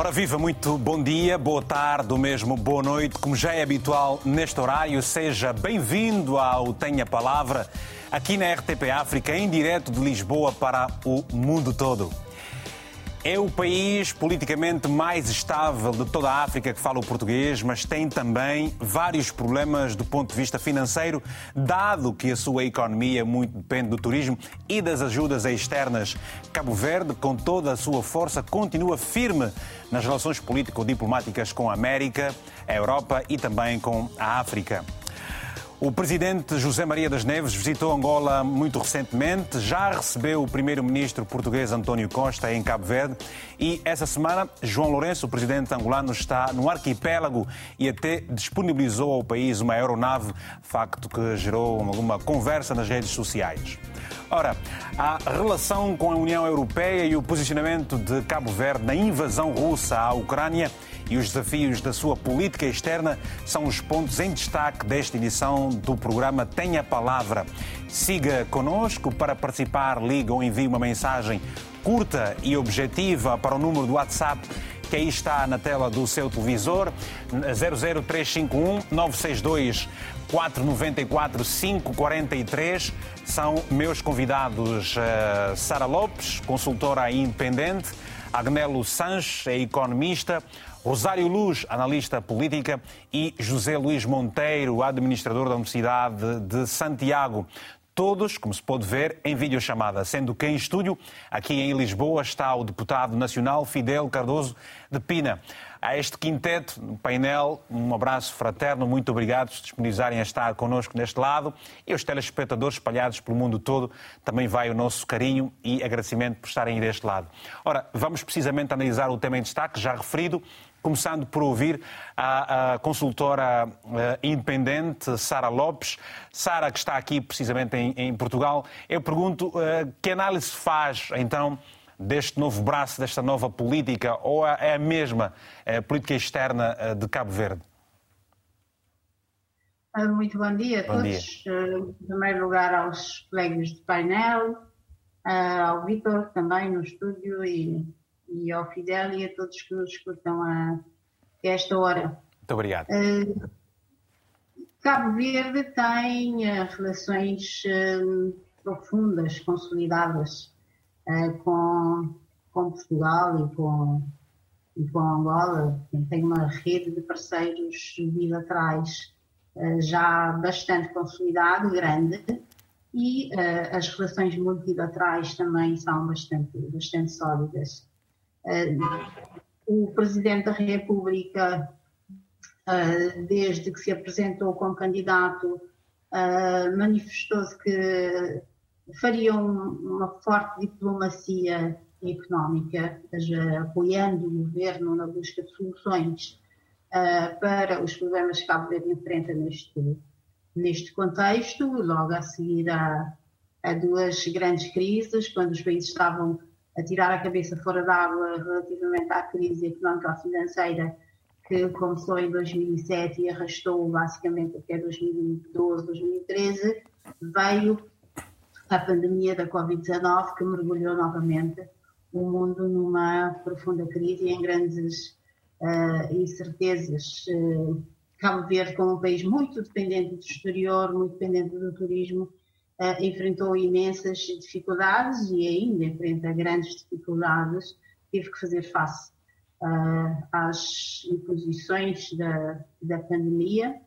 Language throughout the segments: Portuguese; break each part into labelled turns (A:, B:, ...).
A: Ora viva, muito bom dia, boa tarde ou mesmo boa noite. Como já é habitual neste horário, seja bem-vindo ao Tenha Palavra, aqui na RTP África, em direto de Lisboa para o mundo todo. É o país politicamente mais estável de toda a África que fala o português, mas tem também vários problemas do ponto de vista financeiro, dado que a sua economia muito depende do turismo e das ajudas externas. Cabo Verde, com toda a sua força, continua firme nas relações político-diplomáticas com a América, a Europa e também com a África. O presidente José Maria das Neves visitou Angola muito recentemente, já recebeu o primeiro-ministro português António Costa em Cabo Verde. E essa semana João Lourenço, o presidente angolano, está no arquipélago e até disponibilizou ao país uma aeronave, facto que gerou alguma conversa nas redes sociais. Ora, a relação com a União Europeia e o posicionamento de Cabo Verde na invasão russa à Ucrânia e os desafios da sua política externa são os pontos em destaque desta edição do programa Tenha Palavra. Siga conosco para participar, liga ou envie uma mensagem curta e objetiva para o número do WhatsApp que aí está na tela do seu televisor, 00351 962 494 543. São meus convidados uh, Sara Lopes, consultora independente, Agnelo Sanches, é economista, Rosário Luz, analista política, e José Luís Monteiro, administrador da Universidade de Santiago. Todos, como se pode ver, em videochamada, sendo que em estúdio, aqui em Lisboa, está o deputado nacional Fidel Cardoso de Pina a este quinteto, no painel, um abraço fraterno, muito obrigado por se disponibilizarem a estar connosco neste lado e aos telespectadores espalhados pelo mundo todo, também vai o nosso carinho e agradecimento por estarem deste lado. Ora, vamos precisamente analisar o tema em destaque, já referido, começando por ouvir a, a consultora uh, independente Sara Lopes. Sara, que está aqui precisamente em, em Portugal, eu pergunto uh, que análise faz, então, deste novo braço, desta nova política, ou é a mesma a política externa eh, de Cabo Verde?
B: Ah, muito bom dia a bom todos. Dia. Eh, em primeiro lugar, aos colegas do painel, ah, ao Vitor também no estúdio e, e ao Fidel e a todos que nos escutam a esta hora.
A: Muito obrigado. Ah,
B: Cabo Verde tem relações profundas, consolidadas uh, com, com Portugal e com, e com Angola. Tem uma rede de parceiros bilaterais uh, já bastante consolidada, grande, e uh, as relações multilaterais também são bastante, bastante sólidas. O Presidente da República, desde que se apresentou como candidato, manifestou-se que fariam uma forte diplomacia económica, apoiando o governo na busca de soluções para os problemas que Cabo Verde enfrenta neste, neste contexto, logo a seguir a, a duas grandes crises, quando os países estavam a tirar a cabeça fora d'água relativamente à crise económica financeira que começou em 2007 e arrastou basicamente até 2012, 2013, veio a pandemia da Covid-19 que mergulhou novamente o mundo numa profunda crise e em grandes uh, incertezas. Uh, Cabo Verde, como um país muito dependente do exterior, muito dependente do turismo, uh, enfrentou imensas dificuldades e ainda enfrenta grandes dificuldades. Teve que fazer face uh, às imposições da, da pandemia.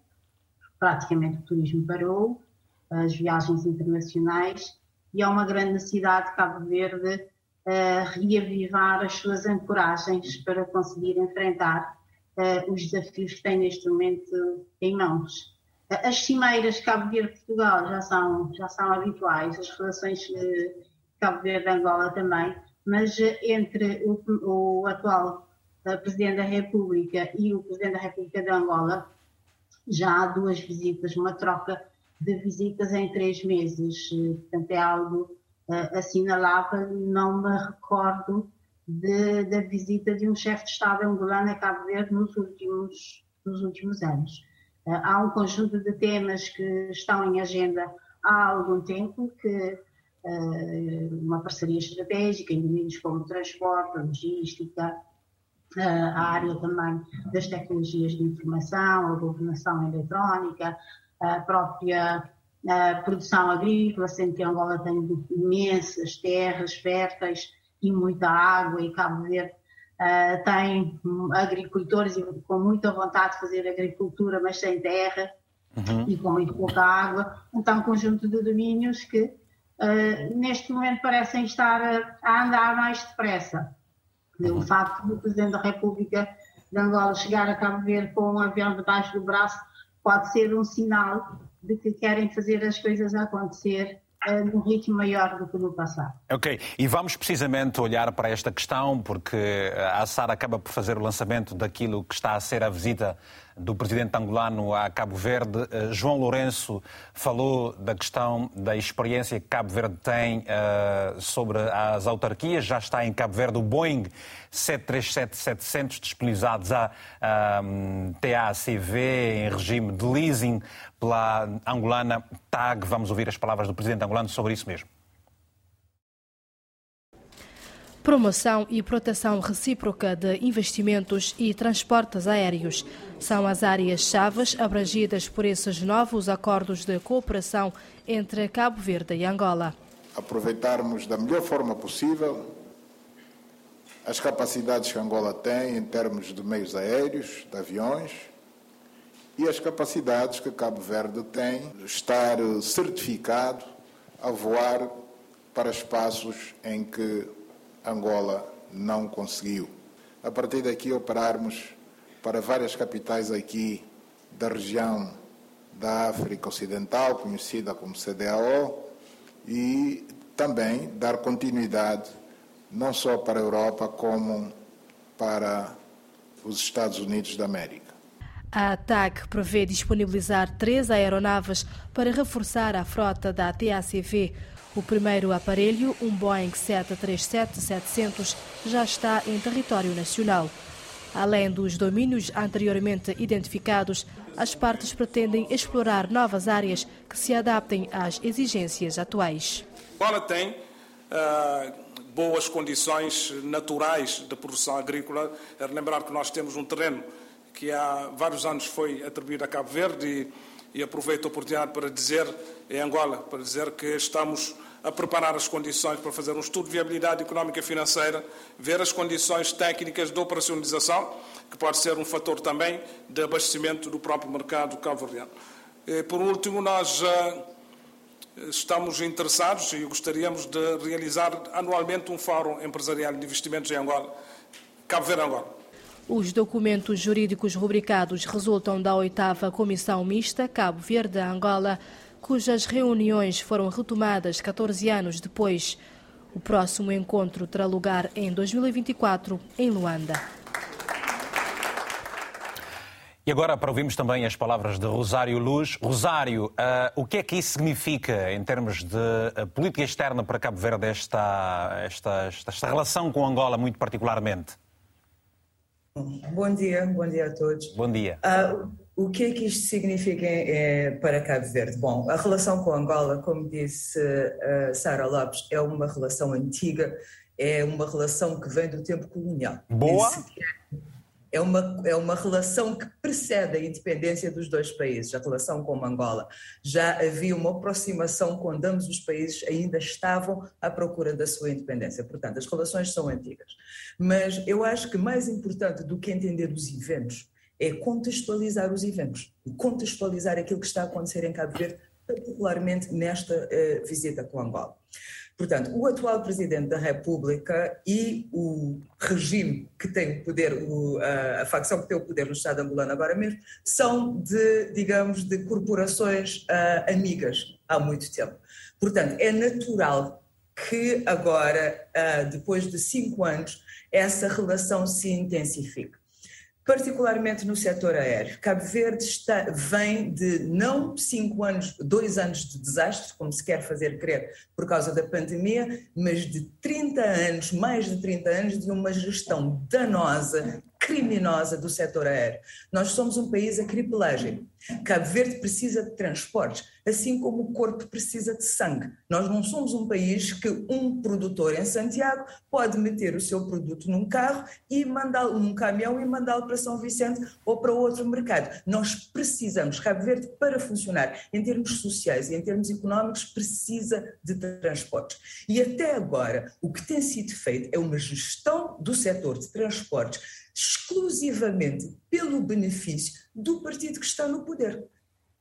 B: Praticamente o turismo parou, as viagens internacionais e há uma grande necessidade de Cabo Verde uh, reavivar as suas ancoragens para conseguir enfrentar uh, os desafios que tem neste momento em mãos. As cimeiras Cabo Verde-Portugal já são, já são habituais, as relações Cabo Verde-Angola também, mas entre o, o atual Presidente da República e o Presidente da República de Angola já há duas visitas, uma troca de visitas em três meses. Portanto, é algo assinalável. Não me recordo de, da visita de um chefe de Estado angolano a Cabo Verde nos últimos, nos últimos anos. Uh, há um conjunto de temas que estão em agenda há algum tempo, que uh, uma parceria estratégica em domínios como transporte, logística, a área também das tecnologias de informação, a governação eletrónica, a própria a produção agrícola, sendo que Angola tem imensas terras férteis e muita água e Cabo Verde uh, tem agricultores com muita vontade de fazer agricultura, mas sem terra uhum. e com muito pouca água. Então, um conjunto de domínios que uh, neste momento parecem estar a, a andar mais depressa. O facto do Presidente da República de Angola chegar a Cabo Verde com um avião debaixo do braço pode ser um sinal de que querem fazer as coisas acontecer num ritmo maior do que no passado.
A: Ok, e vamos precisamente olhar para esta questão, porque a Sara acaba por fazer o lançamento daquilo que está a ser a visita do presidente angolano a Cabo Verde. Eh, João Lourenço falou da questão da experiência que Cabo Verde tem uh, sobre as autarquias. Já está em Cabo Verde o Boeing 737-700 disponibilizados à um, TACV em regime de leasing pela angolana TAG. Vamos ouvir as palavras do presidente angolano sobre isso mesmo
C: promoção e proteção recíproca de investimentos e transportes aéreos. São as áreas-chave abrangidas por esses novos acordos de cooperação entre Cabo Verde e Angola.
D: Aproveitarmos da melhor forma possível as capacidades que Angola tem em termos de meios aéreos, de aviões, e as capacidades que Cabo Verde tem de estar certificado a voar para espaços em que Angola não conseguiu. A partir daqui operarmos para várias capitais aqui da região da África Ocidental, conhecida como CDAO, e também dar continuidade não só para a Europa, como para os Estados Unidos da América.
C: A TAG prevê disponibilizar três aeronaves para reforçar a frota da TACV o primeiro aparelho, um Boeing 737-700, já está em território nacional. Além dos domínios anteriormente identificados, as partes pretendem explorar novas áreas que se adaptem às exigências atuais.
E: Angola tem uh, boas condições naturais de produção agrícola. É lembrar que nós temos um terreno que há vários anos foi atribuído a Cabo Verde e e aproveito a oportunidade para dizer, em Angola, para dizer que estamos a preparar as condições para fazer um estudo de viabilidade económica e financeira, ver as condições técnicas de operacionalização, que pode ser um fator também de abastecimento do próprio mercado cabo-verdiano. Por último, nós estamos interessados e gostaríamos de realizar anualmente um fórum empresarial de investimentos em Angola, Cabo Verde-Angola.
C: Os documentos jurídicos rubricados resultam da oitava Comissão Mista Cabo Verde-Angola, cujas reuniões foram retomadas 14 anos depois. O próximo encontro terá lugar em 2024, em Luanda.
A: E agora para ouvirmos também as palavras de Rosário Luz. Rosário, uh, o que é que isso significa em termos de uh, política externa para Cabo Verde, esta, esta, esta, esta relação com Angola muito particularmente?
F: Bom dia, bom dia a todos.
A: Bom dia.
F: Uh, o que é que isto significa é, para Cabo Verde? Bom, a relação com Angola, como disse uh, Sara Lopes, é uma relação antiga, é uma relação que vem do tempo colonial.
A: Boa
F: é uma, é uma relação que precede a independência dos dois países, a relação com Angola. Já havia uma aproximação quando ambos os países ainda estavam à procura da sua independência. Portanto, as relações são antigas. Mas eu acho que mais importante do que entender os eventos é contextualizar os eventos contextualizar aquilo que está a acontecer em Cabo Verde, particularmente nesta uh, visita com Angola. Portanto, o atual Presidente da República e o regime que tem poder, o, a, a, facção que tem o poder no Estado angolano agora mesmo, são de, digamos, de corporações uh, amigas há muito tempo. Portanto, é natural que agora, uh, depois de cinco anos, essa relação se intensifique particularmente no setor aéreo. Cabo Verde está, vem de não cinco anos, dois anos de desastre, como se quer fazer crer por causa da pandemia, mas de 30 anos, mais de 30 anos, de uma gestão danosa, criminosa do setor aéreo. Nós somos um país a cripelagem. Cabo Verde precisa de transportes, assim como o corpo precisa de sangue. Nós não somos um país que um produtor em Santiago pode meter o seu produto num carro e mandá-lo num caminhão e mandá-lo para São Vicente ou para outro mercado. Nós precisamos, Cabo Verde, para funcionar em termos sociais e em termos económicos, precisa de transportes. E até agora, o que tem sido feito é uma gestão do setor de transportes exclusivamente pelo benefício do partido que está no poder.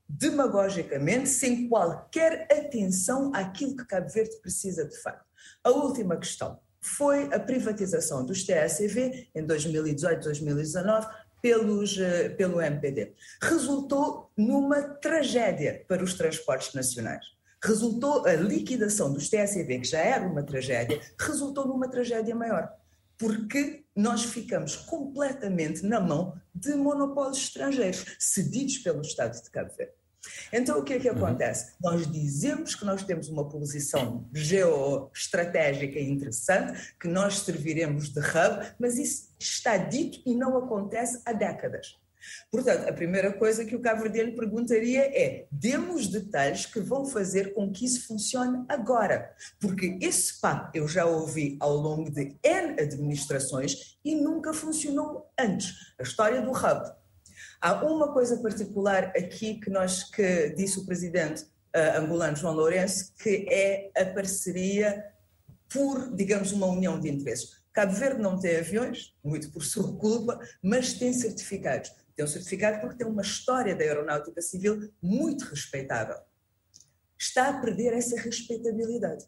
F: Demagogicamente, sem qualquer atenção àquilo que Cabo Verde precisa de facto. A última questão foi a privatização dos TSV em 2018, 2019 pelos, eh, pelo MPD. Resultou numa tragédia para os transportes nacionais. Resultou a liquidação dos TSV, que já era uma tragédia, resultou numa tragédia maior porque nós ficamos completamente na mão de monopólios estrangeiros, cedidos pelo Estado de Cabo Verde. Então, o que é que uhum. acontece? Uhum. Nós dizemos que nós temos uma posição geoestratégica interessante, que nós serviremos de hub, mas isso está dito e não acontece há décadas. Portanto, a primeira coisa que o Cabo Verde lhe perguntaria é: demos detalhes que vão fazer com que isso funcione agora. Porque esse papo eu já ouvi ao longo de N administrações e nunca funcionou antes. A história do hub. Há uma coisa particular aqui que nós que disse o presidente uh, angolano João Lourenço, que é a parceria por, digamos, uma união de interesses. Cabo Verde não tem aviões, muito por sua culpa, mas tem certificados. Tem um certificado porque tem uma história da aeronáutica civil muito respeitável. Está a perder essa respeitabilidade.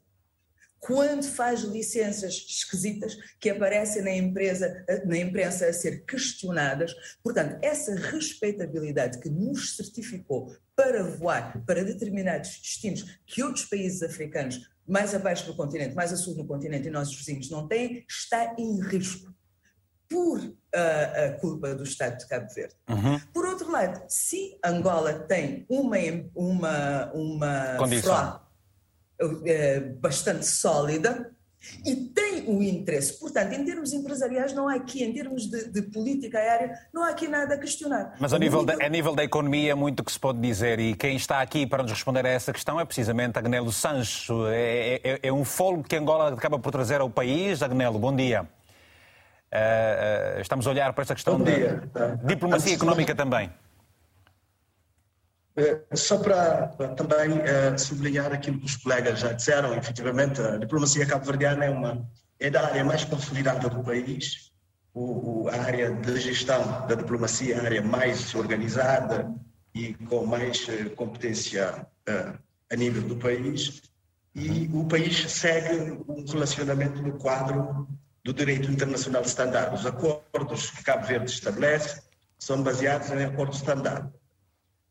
F: Quando faz licenças esquisitas que aparecem na, empresa, na imprensa a ser questionadas, portanto, essa respeitabilidade que nos certificou para voar para determinados destinos que outros países africanos mais abaixo do continente, mais a sul do continente e nossos vizinhos não têm, está em risco por uh, a culpa do Estado de Cabo Verde. Uhum. Por outro lado, se Angola tem uma, uma, uma frota uh, bastante sólida e tem o interesse, portanto, em termos empresariais não há aqui, em termos de, de política aérea, não há aqui nada a questionar.
A: Mas a nível, de, a nível da economia é muito que se pode dizer e quem está aqui para nos responder a essa questão é precisamente Agnelo Sancho. É, é, é um fôlego que Angola acaba por trazer ao país. Agnelo, bom dia. Uh, estamos a olhar para esta questão de diplomacia económica também.
G: Eh, só para, também uh, sublinhar aquilo que os colegas já disseram, efetivamente, a diplomacia cabo-verdiana é, uma, é da área mais consolidada do país, o, o, a área de gestão da diplomacia é a área mais organizada e com mais competência a nível do país, e o país segue um relacionamento no quadro do direito internacional standard. Os acordos que Cabo Verde estabelece são baseados em acordos standard.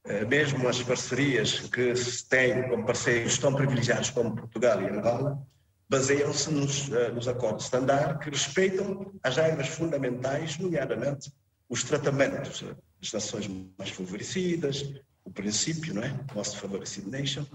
G: Eh, mesmo as parcerias que se têm como parceiros tão privilegiados como Portugal e Angola, baseiam-se nos, eh, nos acordos standard que respeitam as regras fundamentais, nomeadamente os tratamentos das nações mais favorecidas, o princípio, não é? Most Favored Nation,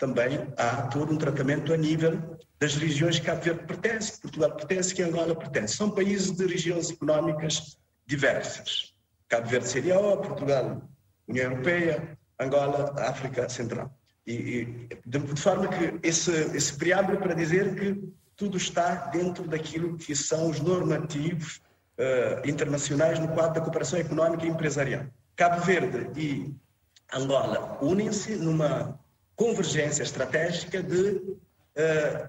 G: também há todo um tratamento a nível das regiões que Cabo Verde pertence, que Portugal pertence, que Angola pertence. São países de regiões económicas diversas. Cabo Verde CDAO, Portugal, União Europeia, Angola, África Central. E, e de, forma que esse, esse preâmbulo para dizer que tudo está dentro daquilo que são os normativos uh, internacionais no quadro da cooperação económica e empresarial. Cabo Verde e Angola unem-se numa convergência estratégica de uh,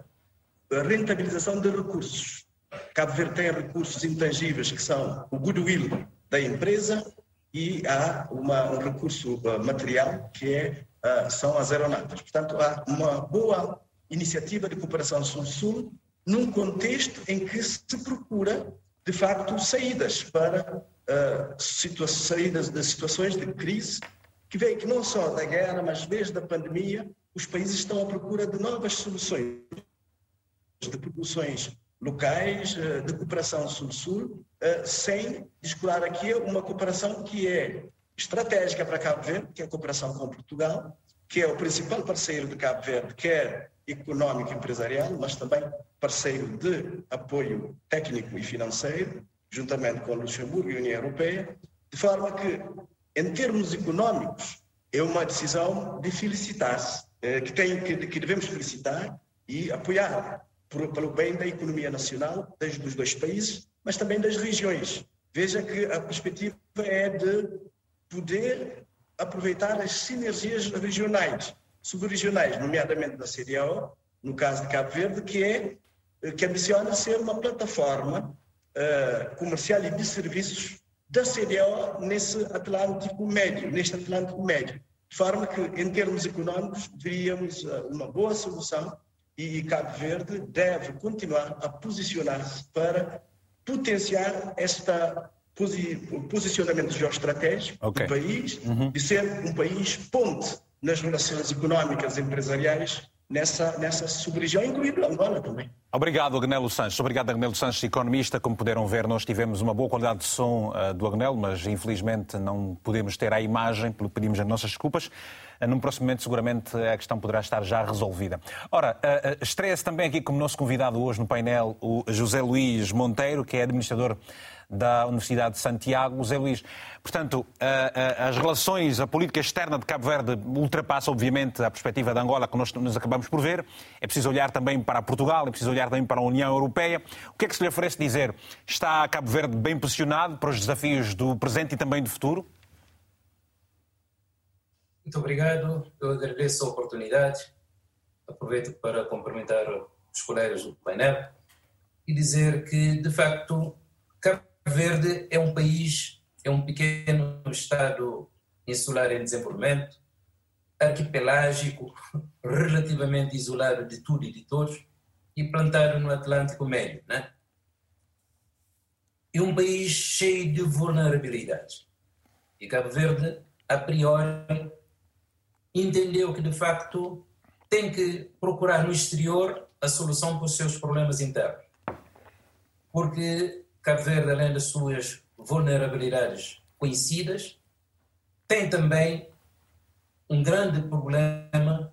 G: rentabilização de recursos. Cabo Verde tem recursos intangíveis que são o goodwill da empresa e há uma, um recurso uh, material que é, uh, são as aeronaves. Portanto, há uma boa iniciativa de cooperação sul-sul num contexto em que se procura, de facto, saídas para uh, situa saídas de situações de crise que vem que não só da guerra, mas desde a pandemia, os países estão à procura de novas soluções, de produções locais, eh, de cooperação sul-sul, eh, sem descurar aqui uma cooperação que é estratégica para Cabo Verde, que é a cooperação com Portugal, que é o principal parceiro de Cabo Verde, quer económico e empresarial, mas também parceiro de apoio técnico e financeiro, juntamente com Luxemburgo e União Europeia, de forma que, em termos económicos, é uma decisão de felicitar-se, eh, que, tem, que, devemos felicitar e apoiar pelo bem da economia nacional, desde dos dois países, mas também das regiões. Veja que a perspectiva é de poder aproveitar as sinergias regionais, subregionais, nomeadamente da CDAO, no caso de Cabo Verde, que é que ambiciona ser uma plataforma uh, comercial e de serviços da CDAO nesse Atlântico Médio, neste Atlântico Médio. De forma que, em termos econômicos, veríamos uh, uma boa solução e Cabo Verde deve continuar a posicionar-se para potenciar esta posi posicionamento geoestratégico okay. do país uhum. e ser um país ponte nas relações económicas e empresariais nessa, nessa sub-região, incluindo Angola também.
A: Obrigado, Agnelo Sanches. Obrigado, Agnelo Sanches, economista. Como puderam ver, nós tivemos uma boa qualidade de som uh, do Agnelo, mas infelizmente não podemos ter a imagem, pedimos as nossas desculpas. Uh, num próximo momento, seguramente, a questão poderá estar já resolvida. Ora, uh, estreia-se também aqui como nosso convidado hoje no painel o José Luís Monteiro, que é administrador da Universidade de Santiago. José Luís, portanto, as relações, a política externa de Cabo Verde ultrapassa, obviamente, a perspectiva de Angola que nós acabamos por ver. É preciso olhar também para Portugal, é preciso olhar também para a União Europeia. O que é que se lhe oferece dizer? Está Cabo Verde bem posicionado para os desafios do presente e também do futuro?
H: Muito obrigado. Eu agradeço a oportunidade. Aproveito para cumprimentar os colegas do painel e dizer que, de facto, Cabo Verde é um país, é um pequeno estado insular em desenvolvimento, arquipelágico, relativamente isolado de tudo e de todos, e plantado no Atlântico Médio. Né? É um país cheio de vulnerabilidades. E Cabo Verde, a priori, entendeu que, de facto, tem que procurar no exterior a solução para os seus problemas internos. Porque Cabo Verde, além das suas vulnerabilidades conhecidas, tem também um grande problema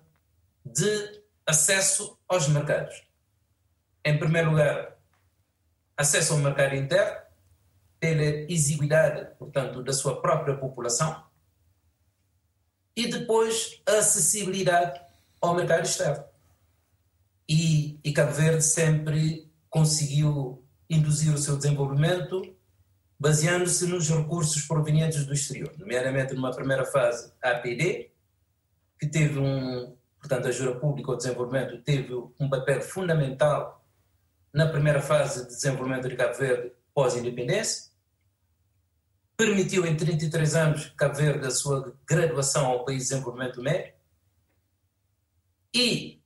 H: de acesso aos mercados. Em primeiro lugar, acesso ao mercado interno, pela exiguidade, portanto, da sua própria população, e depois a acessibilidade ao mercado externo. E, e Cabo Verde sempre conseguiu induzir o seu desenvolvimento baseando-se nos recursos provenientes do exterior, nomeadamente numa primeira fase APD, que teve um, portanto, a ajuda pública ao desenvolvimento teve um papel fundamental na primeira fase de desenvolvimento de Cabo Verde pós-independência, permitiu em 33 anos Cabo Verde a sua graduação ao país de desenvolvimento médio e,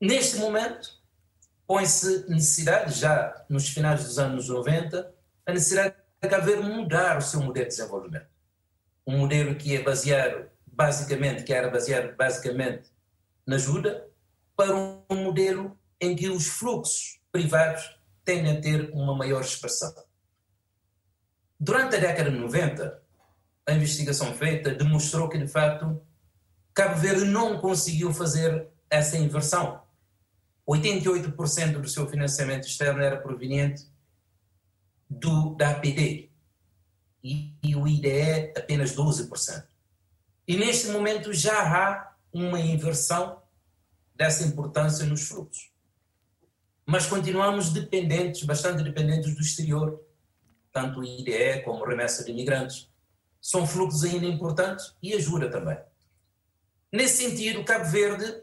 H: neste momento, põe-se necessidade, já nos finais dos anos 90, a necessidade de haver mudar o seu modelo de desenvolvimento. Um modelo que é baseado, basicamente, que era baseado basicamente na ajuda, para um modelo em que os fluxos privados tendem a ter uma maior expressão. Durante a década de 90, a investigação feita demonstrou que, de facto, Cabo Verde não conseguiu fazer essa inversão 88% do seu financiamento externo era proveniente do, da APD e, e o IDE apenas 12%. E neste momento já há uma inversão dessa importância nos fluxos. Mas continuamos dependentes, bastante dependentes do exterior, tanto o IDE como remessa de imigrantes. São fluxos ainda importantes e ajuda também. Nesse sentido, Cabo Verde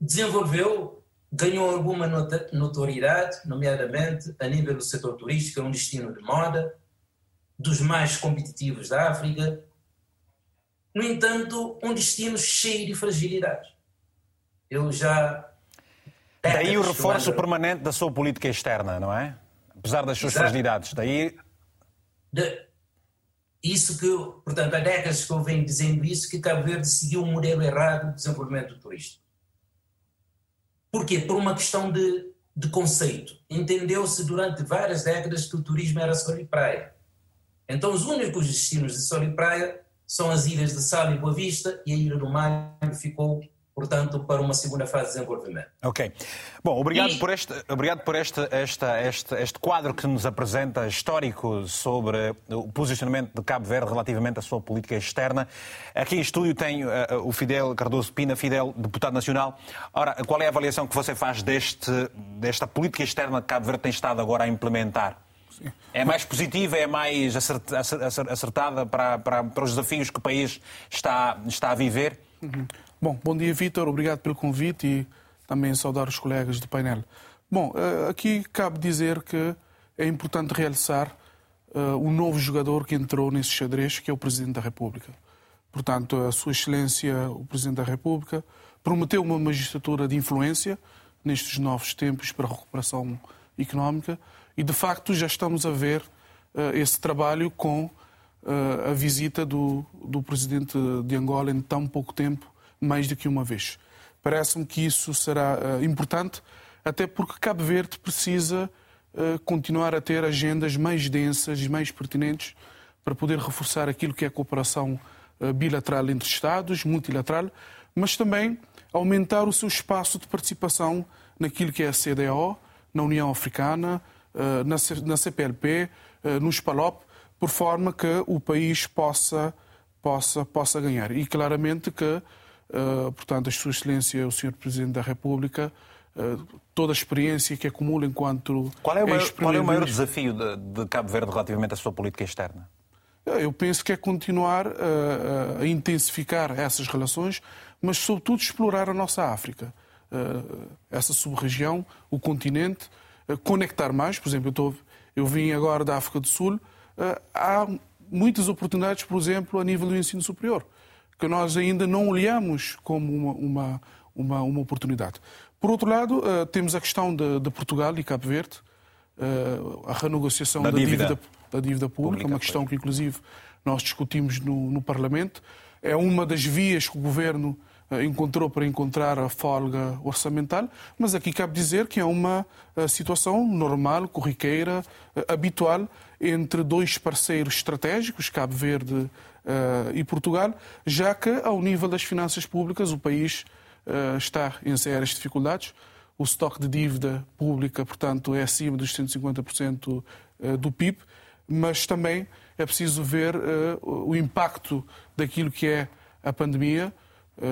H: desenvolveu ganhou alguma notoriedade, nomeadamente a nível do setor turístico, é um destino de moda, dos mais competitivos da África. No entanto, um destino cheio de fragilidades. Eu já.
A: Daí o reforço permanente da sua política externa, não é? Apesar das suas Exato. fragilidades. Daí.
H: De... Isso que, portanto, há décadas que eu venho dizendo isso, que Cabo Verde seguiu um modelo errado de desenvolvimento turístico. Porquê? Por uma questão de, de conceito. Entendeu-se durante várias décadas que o turismo era sol e praia. Então, os únicos destinos de sol e praia são as ilhas de Sal e Boa Vista e a Ilha do Mar ficou portanto, para uma segunda fase de desenvolvimento.
A: Ok. Bom, obrigado e... por, este, obrigado por este, esta, este, este quadro que nos apresenta histórico sobre o posicionamento de Cabo Verde relativamente à sua política externa. Aqui em estúdio tem uh, o Fidel Cardoso Pina, Fidel, deputado nacional. Ora, qual é a avaliação que você faz deste, desta política externa que Cabo Verde tem estado agora a implementar? Sim. É mais positiva, é mais acertada para, para, para os desafios que o país está, está a viver?
I: Uhum. Bom, bom dia, Vítor. Obrigado pelo convite e também saudar os colegas do painel. Bom, eh, aqui cabe dizer que é importante realçar uh, o novo jogador que entrou nesse xadrez, que é o Presidente da República. Portanto, a Sua Excelência, o Presidente da República, prometeu uma magistratura de influência nestes novos tempos para a recuperação económica e, de facto, já estamos a ver uh, esse trabalho com a visita do, do Presidente de Angola em tão pouco tempo mais do que uma vez. Parece-me que isso será uh, importante, até porque Cabo Verde precisa uh, continuar a ter agendas mais densas e mais pertinentes para poder reforçar aquilo que é a cooperação uh, bilateral entre Estados, multilateral, mas também aumentar o seu espaço de participação naquilo que é a CDO, na União Africana, na, na CPLP, nos PALOP, por forma que o país possa, possa, possa ganhar. E claramente que Uh, portanto, a Sua Excelência, o Sr. Presidente da República, uh, toda a experiência que acumula enquanto.
A: Qual é o maior, qual é o maior desafio de, de, Cabo Verde relativamente à sua política externa?
I: Eh, eu penso que é continuar a, a intensificar essas relações, mas, sobretudo, explorar a nossa África, essa sub-região, o continente, conectar mais. Por exemplo, eu, eu vim agora da África do Sul, há muitas oportunidades, por exemplo, a nível do ensino superior que nós ainda não olhamos como uma, uma, uma, uma oportunidade. Por outro lado, uh, temos a questão de, de, Portugal e Cabo Verde, uh, a renegociação da, da dívida. dívida. da dívida pública, pública uma questão foi. que, inclusive, nós discutimos no, no, Parlamento. É uma das vias que o Governo uh, encontrou para encontrar a folga orçamental, mas aqui cabe dizer que é uma situação normal, corriqueira, habitual entre dois parceiros estratégicos, Cabo Verde e Portugal, já que, ao nível das finanças públicas, o país uh, está em sérias dificuldades. O estoque de dívida pública, portanto, é acima dos 150% eh, do PIB, mas também é preciso ver o impacto daquilo que é a pandemia,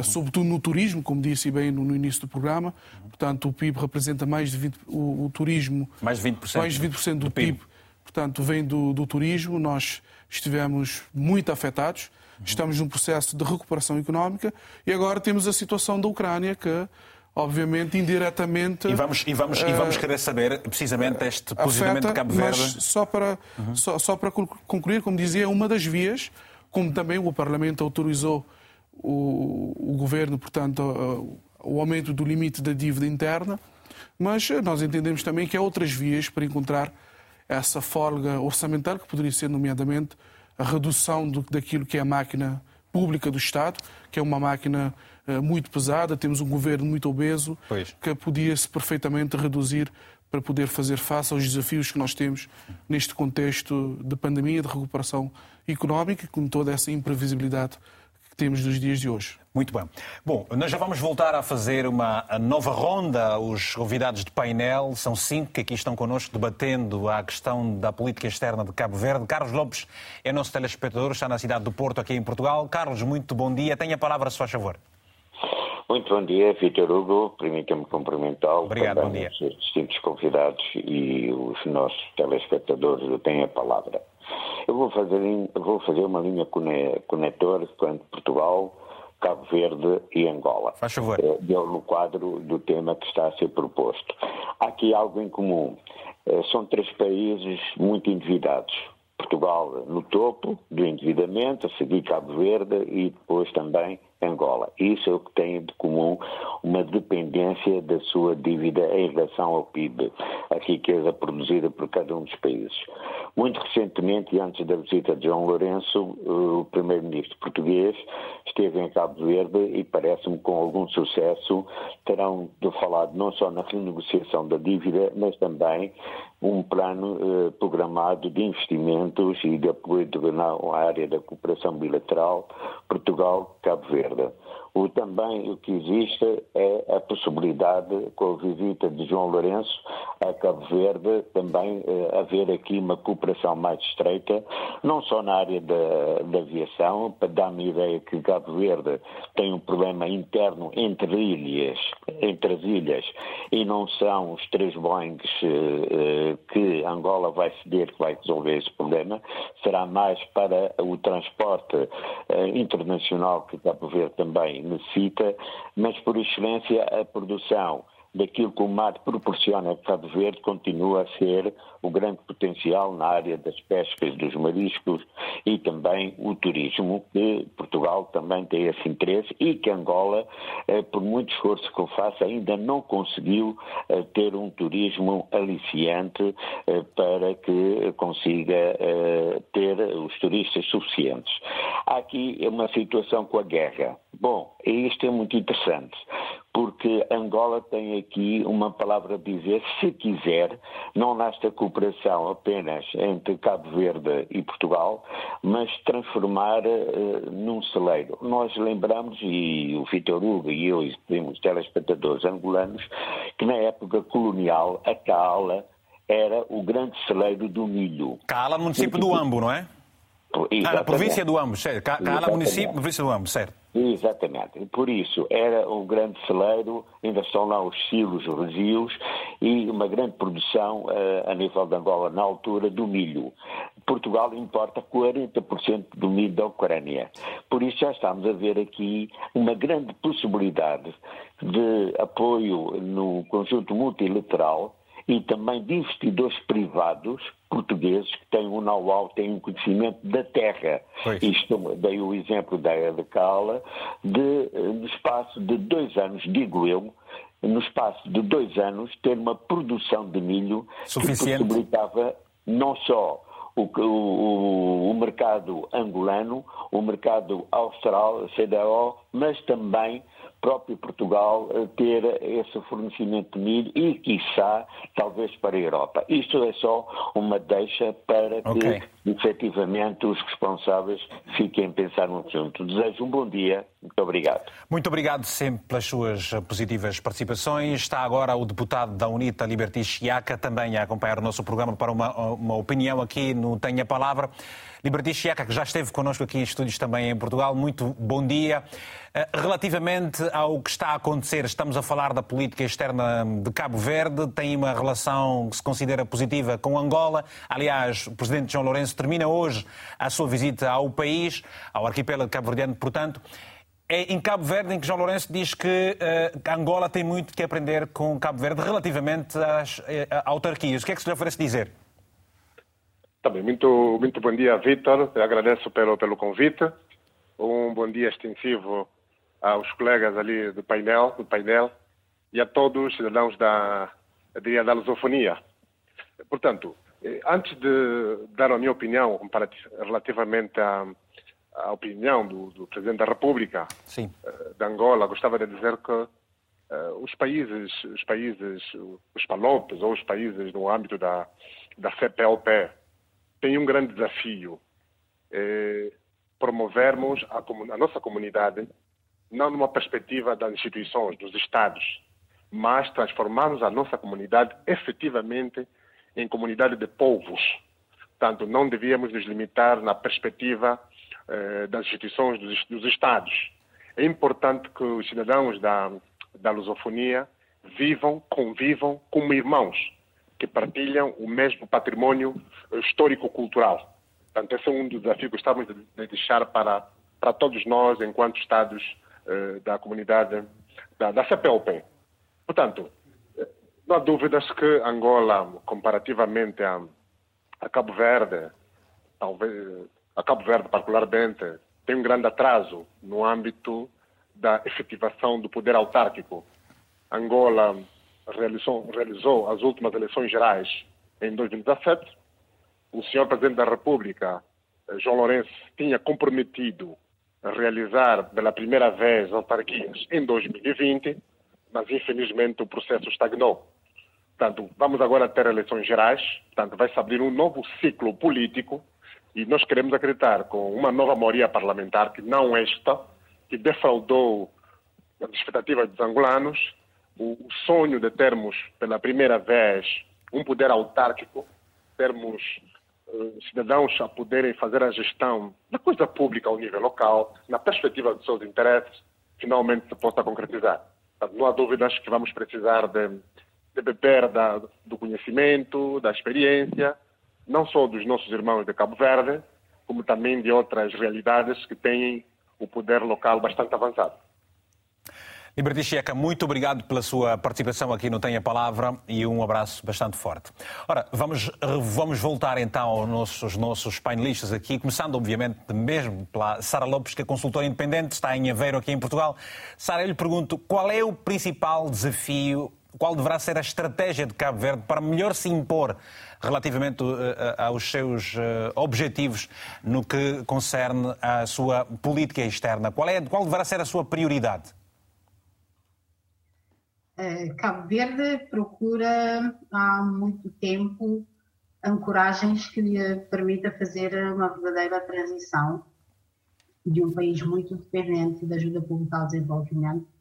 I: sobretudo no turismo, como disse bem no, início do programa. Portanto, o PIB representa mais de 20%, o, o turismo.
A: Mais de 20%,
I: mais de 20 do, do PIB. PIB. Portanto, vem do, do turismo. Nós estivemos muito afetados. Estamos num processo de recuperação económica e agora temos a situação da Ucrânia que obviamente, indiretamente.
A: E vamos, e vamos, uh, e vamos querer saber precisamente este posicionamento afeta, de Cabo Verde.
I: Mas só para, uhum. só, só, para concluir, como dizia, uma das vias, como também o Parlamento autorizou o, o governo, portanto, uh, o aumento do limite da dívida interna, mas nós entendemos também que há outras vias para encontrar essa folga orçamental, que poderia ser, nomeadamente, a redução do, daquilo que é a máquina pública do Estado, que é uma máquina uh, muito pesada, temos um governo muito obeso, pois. que podia-se perfeitamente reduzir para poder fazer face aos desafios que nós temos neste contexto de pandemia, de recuperação económica, com toda essa imprevisibilidade temos nos dias de hoje.
A: Muito bem. Bom, nós já vamos voltar a fazer uma nova ronda. Os convidados de painel são cinco que aqui estão connosco debatendo a questão da política externa de Cabo Verde. Carlos Lopes é nosso telespectador, está na cidade do Porto, aqui em Portugal. Carlos, muito bom dia. Tenha a palavra, se faz favor.
J: Muito bom dia, Vitor Hugo. Permita-me cumprimentá-lo.
A: Obrigado, bom dia.
J: Os distintos convidados e os nossos telespectadores têm a palavra. Eu vou fazer, vou fazer uma linha conector entre Portugal, Cabo Verde e Angola.
A: Faz favor.
J: Eh, deu no quadro do tema que está a ser proposto. Há aqui algo em comum. Eh, são três países muito endividados. Portugal no topo do endividamento, a seguir Cabo Verde e depois também Angola. Isso é o que tem de comum uma dependência da sua dívida em relação ao PIB, a riqueza produzida por cada um dos países. Muito recentemente, e antes da visita de João Lourenço, o primeiro-ministro português esteve em Cabo Verde e parece-me com algum sucesso terão falado não só na renegociação da dívida, mas também um plano eh, programado de investimentos e de apoio na área da cooperação bilateral Portugal-Cabo Verde. O, também o que existe é a possibilidade, com a visita de João Lourenço a Cabo Verde, também eh, haver aqui uma cooperação mais estreita, não só na área da, da aviação, para dar-me ideia que Cabo Verde tem um problema interno entre ilhas, entre as ilhas, e não são os três Boeings eh, eh, que Angola vai ceder que vai resolver esse problema, será mais para o transporte eh, internacional que Cabo Verde também necessita, mas por excelência a produção daquilo que o mar proporciona a Cabo Verde continua a ser o grande potencial na área das pescas, dos mariscos e também o turismo, que Portugal também tem esse interesse e que Angola, eh, por muito esforço que eu faça, ainda não conseguiu eh, ter um turismo aliciante eh, para que consiga ter os turistas suficientes. Há aqui uma situação com a guerra. Bom, isto é muito interessante porque Angola tem aqui uma palavra a dizer, se quiser, não nesta cooperação apenas entre Cabo Verde e Portugal, mas transformar uh, num celeiro. Nós lembramos, e o Vitor Hugo e eu e os telespectadores angolanos, que na época colonial a Cala era o grande celeiro do milho.
A: Cala, município do Ambo, não é? Exatamente. Ah, na província do Ambo, certo. Cala, município, província do Ambo, certo.
J: Exatamente. Por isso, era um grande celeiro, ainda estão lá os silos regios e uma grande produção uh, a nível de Angola na altura do milho. Portugal importa 40% do milho da Ucrânia. Por isso já estamos a ver aqui uma grande possibilidade de apoio no conjunto multilateral e também de investidores privados portugueses que têm um know-how, têm um conhecimento da terra. Pois. Isto dei o exemplo da de Cala, de, no espaço de dois anos, digo eu, no espaço de dois anos, ter uma produção de milho Suficiente. que possibilitava não só o, o, o, mercado angolano, o mercado austral, CDO, mas também próprio Portugal ter esse fornecimento de milho e, quiçá, talvez para a Europa. Isto é só uma deixa para okay. Efetivamente, os responsáveis fiquem a pensar no assunto. Desejo um bom dia. Muito obrigado.
A: Muito obrigado sempre pelas suas positivas participações. Está agora o deputado da UNITA, Liberty Chiaca, também a acompanhar o nosso programa para uma, uma opinião aqui no Tenha Palavra. Liberty Chiaca, que já esteve connosco aqui em estúdios também em Portugal, muito bom dia. Eh, relativamente ao que está a acontecer, estamos a falar da política externa de Cabo Verde, tem uma relação que se considera positiva com Angola. Aliás, o presidente João Lourenço termina hoje a sua visita ao país, ao arquipélago cabo-verdiano, portanto. É em Cabo Verde em que João Lourenço diz que uh, Angola tem muito que aprender com Cabo Verde relativamente às uh, autarquias. O que é que se lhe oferece dizer?
K: Também, muito, muito bom dia, Vitor. Agradeço pelo, pelo convite. Um bom dia extensivo aos colegas ali do painel, do painel e a todos os cidadãos da, da lusofonia. Portanto, antes de dar a minha opinião relativamente à, à opinião do, do, Presidente da República Sim. Eh, de Angola, gostava de dizer que uh, os países, os países, os PALOPs ou os países no âmbito da, da CPLP tem um grande desafio. É promovermos a, a nossa comunidade não numa perspectiva das instituições, dos Estados, mas transformarmos a nossa comunidade efetivamente em comunidade de povos. Portanto, não devíamos nos limitar na perspectiva eh, das instituições dos, dos, Estados. É importante que os cidadãos da, da lusofonia vivam, convivam como irmãos que partilham o mesmo patrimônio histórico-cultural. Portanto, esse é um dos desafios que estamos de deixar para, para todos nós, enquanto Estados eh, da comunidade da, da CPLP. Portanto, não há dúvidas que Angola, comparativamente a, a Cabo Verde, talvez a Cabo Verde particularmente, tem um grande atraso no âmbito da efetivação do poder autárquico. Angola realizou, realizou as últimas eleições gerais em 2017. O senhor Presidente da República, eh, João Lourenço, tinha comprometido realizar pela primeira vez autarquias em 2020, mas infelizmente o processo estagnou. Portanto, vamos agora ter eleições gerais, portanto, vai se abrir um novo ciclo político. E nós queremos acreditar com uma nova maioria parlamentar, que não esta, que defraudou as expectativas dos angolanos, o, sonho de termos pela primeira vez um poder autárquico, termos uh, cidadãos a poderem fazer a gestão da coisa pública ao nível local, na perspectiva dos seus interesses, finalmente se possa concretizar. Não há dúvidas que vamos precisar de, de beber da, do conhecimento, da experiência, não só dos nossos irmãos de Cabo Verde, como também de outras realidades que têm o poder local bastante avançado.
A: Liberty Checa, muito obrigado pela sua participação aqui no Tem a Palavra e um abraço bastante forte. Ora, vamos, vamos voltar então aos nossos, nossos painelistas aqui, começando obviamente mesmo pela Sara Lopes, que é consultora independente, está em Aveiro aqui em Portugal. Sara, eu lhe pergunto, qual é o principal desafio, qual deverá ser a estratégia de Cabo Verde para melhor se impor relativamente uh, aos seus uh, objetivos no que concerne à sua política externa? Qual, é, qual deverá ser a sua prioridade?
B: Uh, Cabo Verde procura há muito tempo ancoragens que lhe permita fazer uma verdadeira transição de um país muito dependente da ajuda pública ao desenvolvimento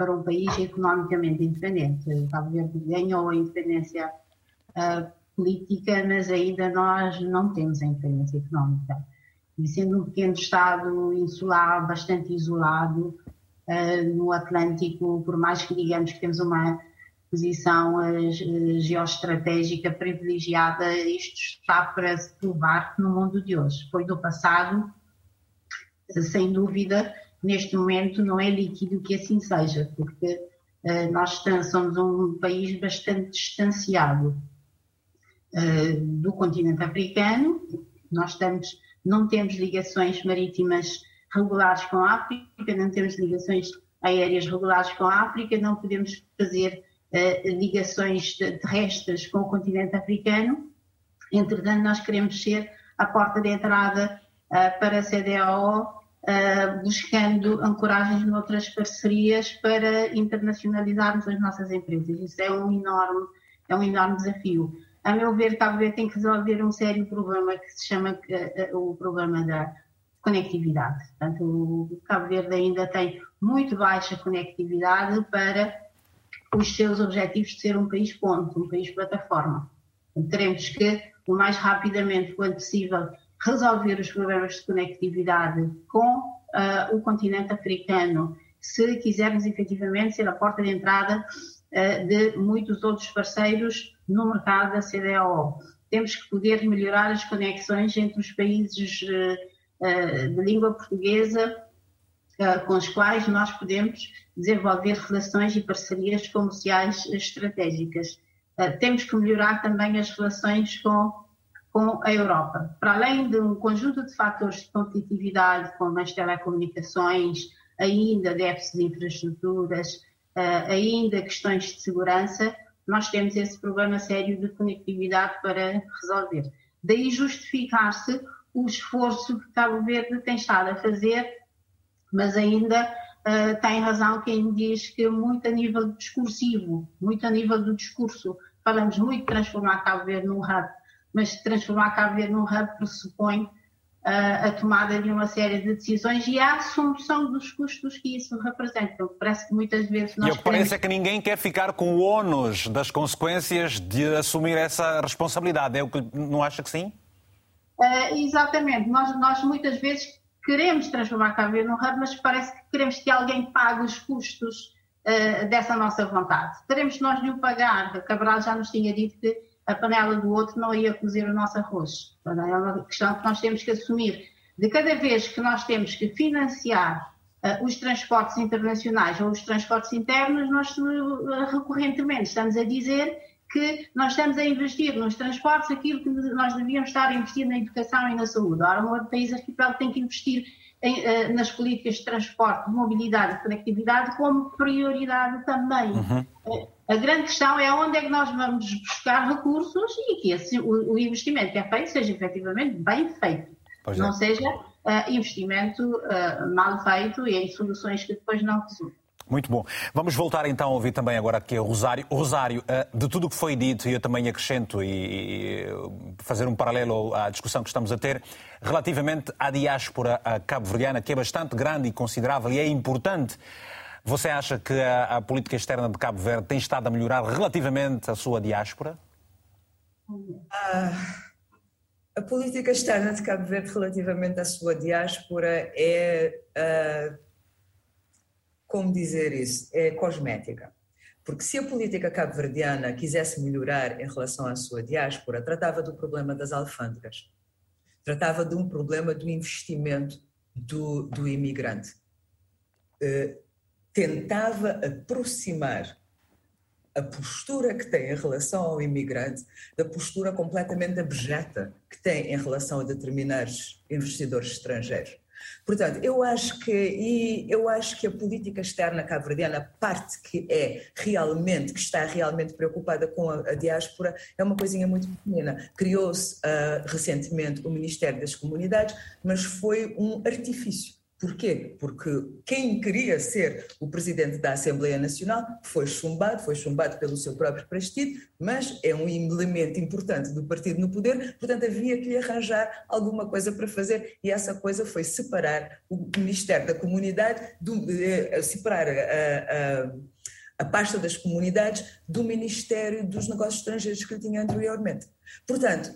B: para um país economicamente independente. Cabo Verde ganhou a independência uh, política, mas ainda nós não temos a independência económica. E sendo um pequeno Estado insular, bastante isolado, uh, no Atlântico, por mais que digamos que temos uma posição uh, geoestratégica privilegiada, isto está para se provar no mundo de hoje. Foi do passado, sem dúvida, neste momento não é líquido que assim seja, porque uh, nós somos um país bastante distanciado uh, do continente africano, nós estamos, não temos ligações marítimas regulares com a África, não temos ligações aéreas regulares com a África, não podemos fazer uh, ligações terrestres com o continente africano. Entretanto, nós queremos ser a porta de entrada para a CDAO, uh, buscando ancoragens noutras parcerias para internacionalizarmos as nossas empresas. Isso é um enorme, é um enorme desafio. A meu ver, Cabo Verde tem que resolver um sério problema que se chama o problema da conectividade. Portanto, o Cabo Verde ainda tem muito baixa conectividade para os seus objetivos de ser um país ponto, um país plataforma. Teremos que, o mais rapidamente possível, resolver os problemas de conectividade com uh, o continente africano, se quisermos efetivamente ser a porta de entrada uh, de muitos outros parceiros no mercado da CDAO. Temos que poder melhorar as conexões entre os países uh, de língua portuguesa com os quais nós podemos desenvolver relações e parcerias comerciais estratégicas. Temos que melhorar também as relações com, com a Europa. Para além de um conjunto de fatores de competitividade, como as telecomunicações, ainda déficit de infraestruturas, ainda questões de segurança, nós temos esse problema sério de conectividade para resolver. Daí justificar-se o esforço que Cabo Verde tem estado a fazer, mas ainda uh, tem razão quem diz que muito a nível discursivo, muito a nível do discurso, falamos muito de transformar Cabo Verde num hub, mas transformar Cabo Verde num hub pressupõe uh, a tomada de uma série de decisões e a assunção dos custos que isso representa. Então, parece que muitas vezes nós.
A: E a parece é que ninguém quer ficar com o ônus das consequências de assumir essa responsabilidade. É o que não acha que sim?
B: Uh, exatamente, nós, nós muitas vezes queremos transformar Cabo Verde num hub, mas parece que queremos que alguém pague os custos uh, dessa nossa vontade. Teremos nós de o pagar. Cabral já nos tinha dito que a panela do outro não ia cozer o nosso arroz. É uma questão que nós temos que assumir. De cada vez que nós temos que financiar uh, os transportes internacionais ou os transportes internos, nós recorrentemente estamos a dizer que nós estamos a investir nos transportes aquilo que nós devíamos estar a investir na educação e na saúde. Ora, um país arquipélago tem que investir em, uh, nas políticas de transporte, de mobilidade e conectividade como prioridade também. Uhum. Uh, a grande questão é onde é que nós vamos buscar recursos e que esse, o, o, investimento que é feito seja efetivamente bem feito. Pois não é. seja uh, investimento mal feito e em soluções que depois não resultam.
A: Muito bom. Vamos voltar então a ouvir também agora aqui o Rosário. Rosário, eh, de tudo o que foi dito, e eu também acrescento e, fazer um paralelo à discussão que estamos a ter, relativamente à diáspora cabo-verdiana, que é bastante grande e considerável e é importante Você acha que a, a, política externa de Cabo Verde tem estado a melhorar relativamente à sua diáspora?
F: Ah, a política externa de Cabo Verde relativamente à sua diáspora é, ah, como dizer isso, é cosmética. Porque se a política cabo-verdiana quisesse melhorar em relação à sua diáspora, tratava do problema das alfândegas, tratava de um problema do investimento do, do imigrante. Uh, tentava aproximar a postura que tem em relação ao imigrante da postura completamente abjeta que tem em relação a determinados investidores estrangeiros. Portanto, eu acho que e eu acho que a política externa cabo-verdiana, parte que é realmente que está realmente preocupada com a, a diáspora, é uma coisinha muito pequena. Criou-se uh, recentemente o Ministério das Comunidades, mas foi um artifício Porquê? Porque quem queria ser o presidente da Assembleia Nacional foi chumbado, foi chumbado pelo seu próprio partido, mas é um elemento importante do partido no poder, portanto havia que lhe arranjar alguma coisa para fazer e essa coisa foi separar o Ministério da Comunidade, do, eh, separar a, a, a pasta das comunidades do Ministério dos Negócios Estrangeiros que ele tinha anteriormente. Portanto,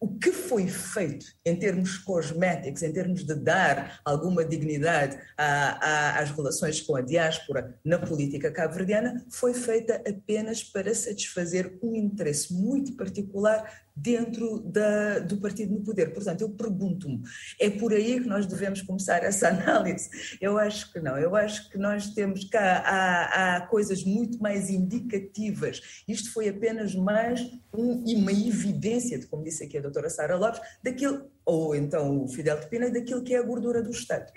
F: o que foi feito em termos cosméticos, em termos de dar alguma dignidade a, a, às relações com a diáspora na política cabo-verdiana, foi feita apenas para satisfazer um interesse muito particular dentro da, do partido no poder. Portanto, eu pergunto-me, é por aí que nós devemos começar essa análise? Eu acho que não, eu acho que nós temos cá, há, há coisas muito mais indicativas. Isto foi apenas mais um, uma evidência, de, como disse aqui a doutora Sara Lopes, daquilo, ou então o Fidel de Pina, daquilo que é a gordura do Estado.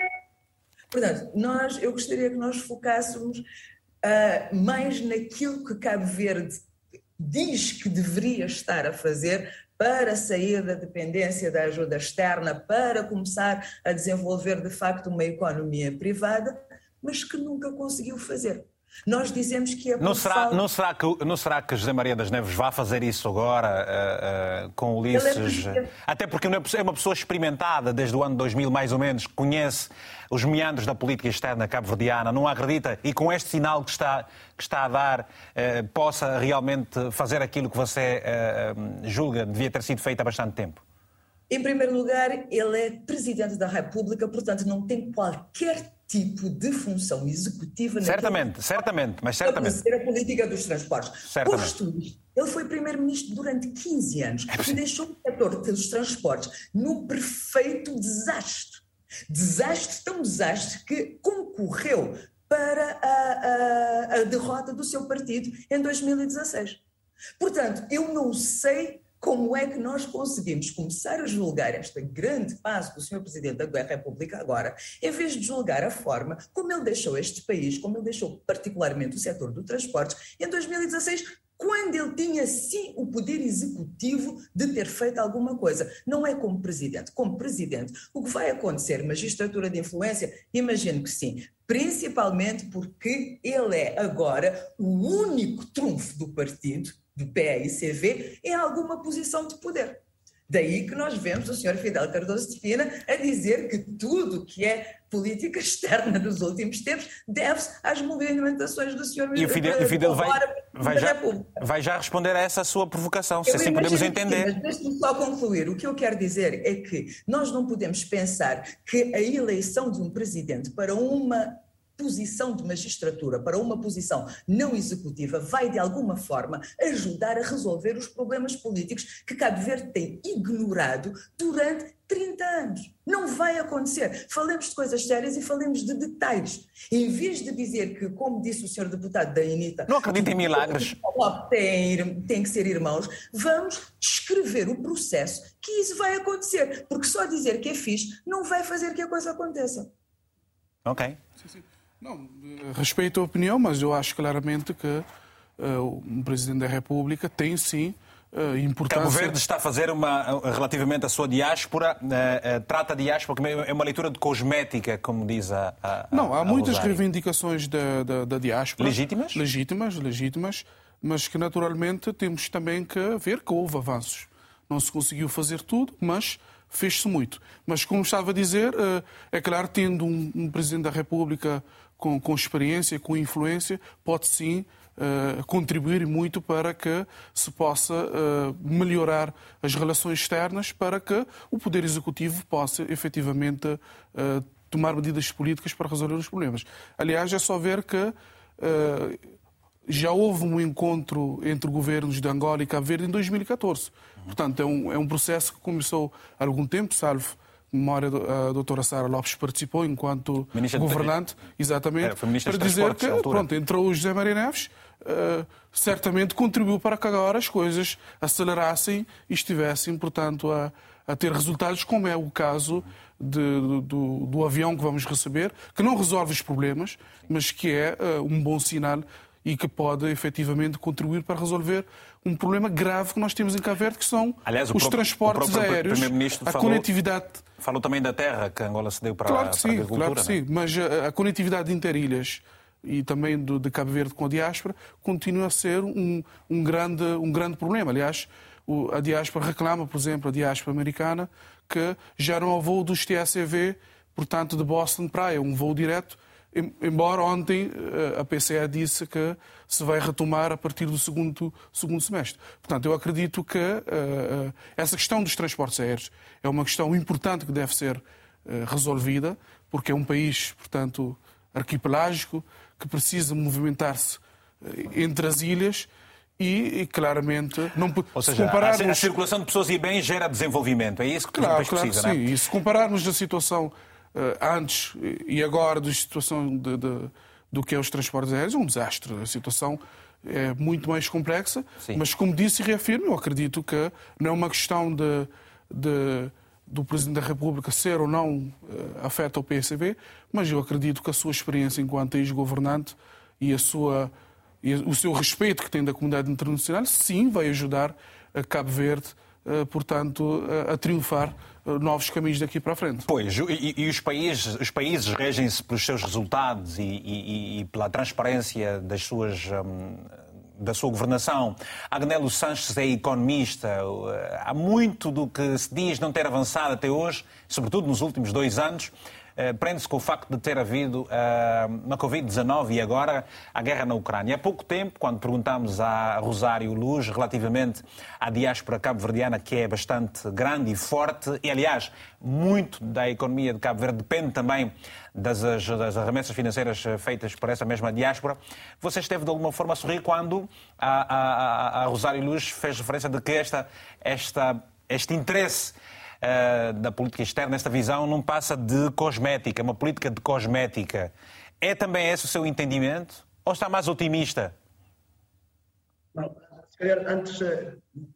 F: Portanto, nós, eu gostaria que nós focássemos uh, mais naquilo que Cabo Verde diz que deveria estar a fazer para sair da dependência da ajuda externa, para começar a desenvolver de facto uma economia privada, mas que nunca conseguiu fazer. Nós dizemos que é
A: não será, não será que Não será que José Maria das Neves vá fazer isso agora uh, uh, com Ulisses? É Até porque é, é uma pessoa experimentada desde o ano 2000, mais ou menos, conhece os meandros da política externa cabo-verdiana, não acredita e com este sinal que está, que está a dar uh, possa realmente fazer aquilo que você julga devia ter sido feito há bastante tempo?
F: Em primeiro lugar, ele é presidente da República, portanto, não tem qualquer tipo de função executiva.
A: Certamente, certamente, mas certamente.
F: A política dos transportes.
A: Certamente.
F: Posto ele foi primeiro-ministro durante 15 anos é e deixou o setor dos transportes num perfeito desastre. Desastre, tão desastre que concorreu para a, a, a derrota do seu partido em 2016. Portanto, eu não sei como é que nós conseguimos começar a julgar este grande passo do Sr. Presidente da República agora, em vez de julgar a forma como ele deixou este país, como ele deixou particularmente o setor do transporte, em 2016, quando ele tinha sim o poder executivo de ter feito alguma coisa. Não é como presidente. Como presidente, o que vai acontecer? Magistratura de influência? Imagino que sim. Principalmente porque ele é agora o único trunfo do partido do PAICV em alguma posição de poder. Daí que nós vemos o Sr. Fidel Cardoso de Pina a dizer que tudo que é política externa dos últimos tempos deve-se às movimentações do Sr.
A: E o Fidel, Fidel vai, vai, já, vai já responder a essa sua provocação, se assim podemos entender.
F: Deixe-me só concluir. O que eu quero dizer é que nós não podemos pensar que a eleição de um presidente para uma posição de magistratura para uma posição não executiva vai, de alguma forma, ajudar a resolver os problemas políticos que Cabo Verde tem ignorado durante 30 anos. Não vai acontecer. Falemos de coisas sérias e falemos de detalhes. Em vez de dizer que, como disse o senhor deputado da Anitta...
A: Não acredito em milagres.
F: Tem, tem que ser irmãos. Vamos descrever o processo que isso vai acontecer. Porque só dizer que é fixe não vai fazer que a coisa aconteça.
A: Ok.
I: Sim, sim. Não, respeito a opinião, mas eu acho claramente que uh, o Presidente da República tem sim uh, importância.
A: Cabo Verde está a fazer uma, relativamente à sua diáspora, uh, uh, trata a diáspora como é uma leitura de cosmética, como diz a. a
I: Não, há
A: a
I: muitas reivindicações da, da, da diáspora.
A: Legítimas?
I: Legítimas, legítimas, mas que naturalmente temos também que ver que houve avanços. Não se conseguiu fazer tudo, mas fez-se muito. Mas, como estava a dizer, eh, é claro, tendo um, um Presidente da República com, com, experiência, com influência, pode sim uh, contribuir muito para que se possa uh, melhorar as relações externas, para que o Poder Executivo possa efetivamente uh, tomar medidas políticas para resolver os problemas. Aliás, é só ver que já houve um encontro entre governos de Angola e Cabo Verde em 2014. Portanto, é um, é um processo que começou há algum tempo, salvo memória, a doutora Sara Lopes participou enquanto Ministra governante, de... exatamente, para dizer que pronto, entrou o José Maria Neves, uh, certamente contribuiu para que agora as coisas acelerassem e estivessem, portanto, a, a ter resultados, como é o caso de, do, do, avião que vamos receber, que não resolve os problemas, mas que é uh, um bom sinal e que pode efetivamente contribuir para resolver um problema grave que nós temos em Cabo Verde, que são Aliás, os próprio, transportes aéreos, a falou, conectividade.
A: Falou também da terra que Angola se deu para,
I: claro que
A: sim,
I: a agricultura. Claro que sim,
A: né?
I: mas a, a conectividade interilhas e também do, de Cabo Verde com a diáspora continua a ser um, um, grande, um grande problema. Aliás, o, a diáspora reclama, por exemplo, a diáspora americana, que já não há voo dos TSV, portanto, de Boston para é um voo direto embora ontem eh, a PCE disse que se vai retomar a partir do segundo, segundo semestre. Portanto, eu acredito que uh, essa questão dos transportes aéreos é uma questão importante que deve ser uh, resolvida, porque é um país, portanto, arquipelágico, que precisa movimentar-se entre as ilhas e, e, claramente não
A: Ou seja, compararmos... a, circulação de pessoas e bens gera desenvolvimento, é isso que
I: claro,
A: o país
I: claro
A: precisa,
I: sim.
A: não é?
I: E se compararmos a situação antes e agora da situação de, de, do que é os transportes aéreos, é um desastre. A situação é muito mais complexa, Sim. mas como disse e reafirmo, eu acredito que não é uma questão de, de do Presidente da República ser ou não uh, afeta o PSB, mas eu acredito que a sua experiência enquanto ex-governante e, a sua, e o seu respeito que tem da comunidade internacional, sim, vai ajudar a Cabo Verde, uh, portanto, a triunfar novos caminhos daqui para a frente.
A: Pois, e, e os países, os países regem-se pelos seus resultados e, e, e, pela transparência das suas. Um, da sua governação. Agnelo Sanches é economista. Há muito do que se diz não ter avançado até hoje, sobretudo nos últimos dois anos. Eh, prende-se com o facto de ter havido uh, uma Covid-19 e agora a guerra na Ucrânia. Há pouco tempo, quando perguntámos a Rosário Luz relativamente à diáspora cabo-verdiana, que é bastante grande e forte, e aliás, muito da economia de Cabo Verde depende também das, das remessas financeiras feitas por essa mesma diáspora, você esteve de alguma forma a sorrir quando a, a, a Rosário Luz fez referência de que esta, esta, este interesse uh, da política externa, esta visão não passa de cosmética, uma política de cosmética. É também esse o seu entendimento? Ou está mais otimista?
G: Não, se calhar antes, eh,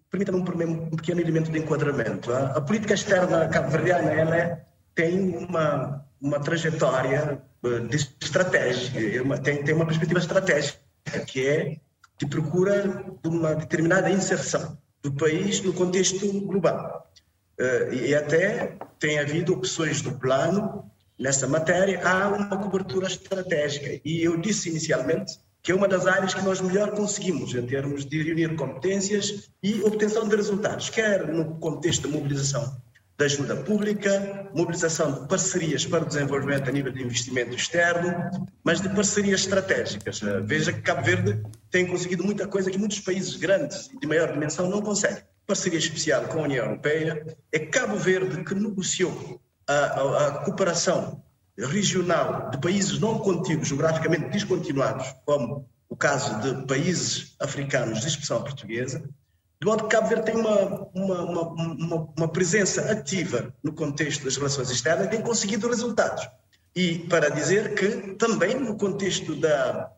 G: permita-me um, pequeno elemento de enquadramento. A, a política externa cabo-verdiana é, tem uma, uma trajetória eh, de estratégia, é tem, tem uma perspectiva estratégica, que é que procura uma determinada inserção do país no contexto global. Eh, e até tem havido opções do plano nessa matéria, há uma cobertura estratégica. E eu disse inicialmente que é uma das áreas que nós melhor conseguimos em termos de reunir competências e obtenção de resultados, quer no contexto da mobilização da ajuda pública, mobilização de parcerias para o desenvolvimento a nível de investimento externo, mas de parcerias estratégicas. Eh, veja que Cabo Verde tem conseguido muita coisa que muitos países grandes e de maior dimensão não conseguem parceria especial com a União Europeia, é Cabo Verde que negociou a, a, a cooperação regional de países não contíguos, geograficamente descontinuados, como o caso de países africanos de expressão portuguesa, de modo que Cabo Verde tem uma, uma, uma, uma, presença ativa no contexto das relações externas e tem conseguido resultados. E para dizer que também no contexto da,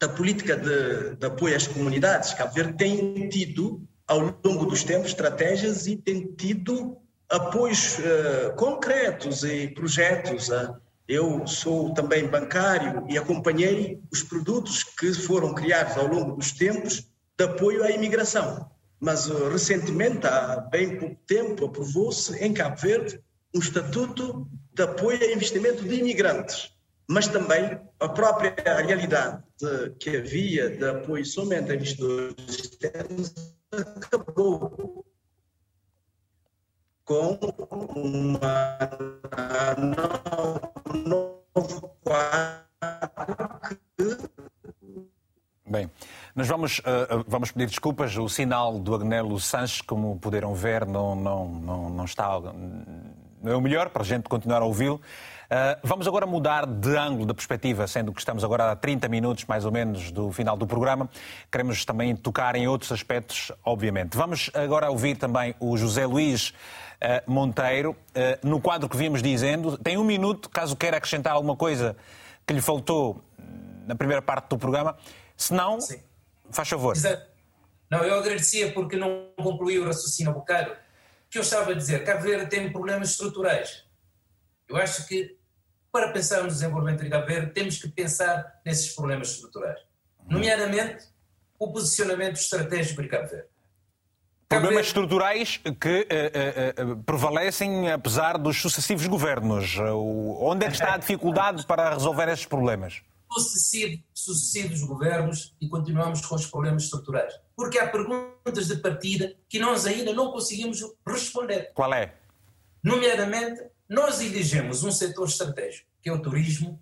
G: da política de, de apoio às comunidades, Cabo Verde tem tido ao longo dos tempos estratégias e tem tido apoios uh, concretos e projetos. Uh, eu sou também bancário e acompanhei os produtos que foram criados ao longo dos tempos de apoio à imigração. Mas uh, recentemente, há bem pouco tempo, aprovou-se em Cabo Verde um estatuto de apoio a investimento de imigrantes, mas também a própria realidade de, que havia de apoio somente a investidores externos acabou. com uma novo quadro
A: Bem, nós vamos, uh, vamos pedir desculpas. O sinal do Agnelo Sanches, como puderam ver, não, não, não, não está. Não é o melhor para a gente continuar a ouvi-lo. Uh, vamos agora mudar de ângulo, de perspectiva, sendo que estamos agora a 30 minutos mais ou menos do final do programa. Queremos também tocar em outros aspectos, obviamente. Vamos agora ouvir também o José Luís uh, Monteiro, uh, no quadro que vimos dizendo. Tem um minuto, caso queira acrescentar alguma coisa que lhe faltou na primeira parte do programa. Se não, Sim. faz favor.
H: Não, eu agradecia porque não concluí o raciocínio um bocado. O que eu estava a dizer, Cabo Verde tem problemas estruturais. Eu acho que para pensar no desenvolvimento de Cabo Verde temos que pensar nesses problemas estruturais. Nomeadamente, o posicionamento estratégico de Cabo Verde.
A: Problemas estruturais que uh, uh, uh, prevalecem apesar dos sucessivos governos. onde é que está a dificuldade para resolver esses problemas?
H: sucessivos governos e continuamos com os problemas estruturais. Porque há perguntas de partida que nós ainda não conseguimos responder.
A: Qual é?
H: Nomeadamente, nós elegemos um setor estratégico, que é o turismo,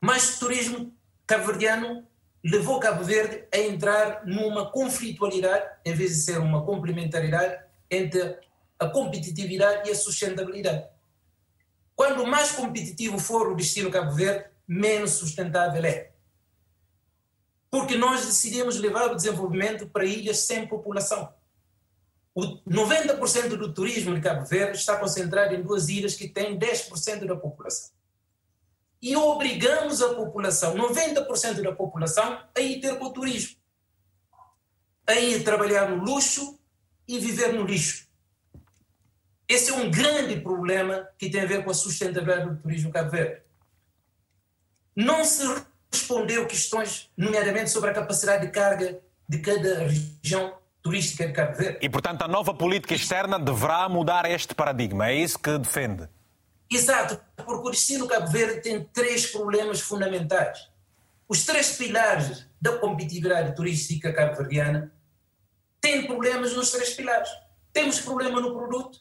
H: mas o turismo cabo-verdiano levou Cabo Verde a entrar numa conflitualidade, em vez de ser uma complementaridade, entre a competitividade e a sustentabilidade. Quando mais competitivo for o destino Cabo Verde, menos sustentável é. Porque nós decidimos levar o desenvolvimento para ilhas sem população. O 90% do turismo de Cabo Verde está concentrado em duas ilhas que têm 10% da população. E obrigamos a população, 90% da população, a ir ter com o turismo. A ir trabalhar no luxo e viver no lixo. Esse é um grande problema que tem a ver com a sustentabilidade do turismo Cabo Verde não se respondeu questões, nomeadamente sobre a capacidade de carga de cada região turística de Cabo Verde.
A: E, portanto, a nova política externa deverá mudar este paradigma. É isso que defende?
H: Exato, porque o destino Cabo Verde tem três problemas fundamentais. Os três pilares da competitividade turística cabo-verdiana têm problemas nos três pilares. Temos problema no produto,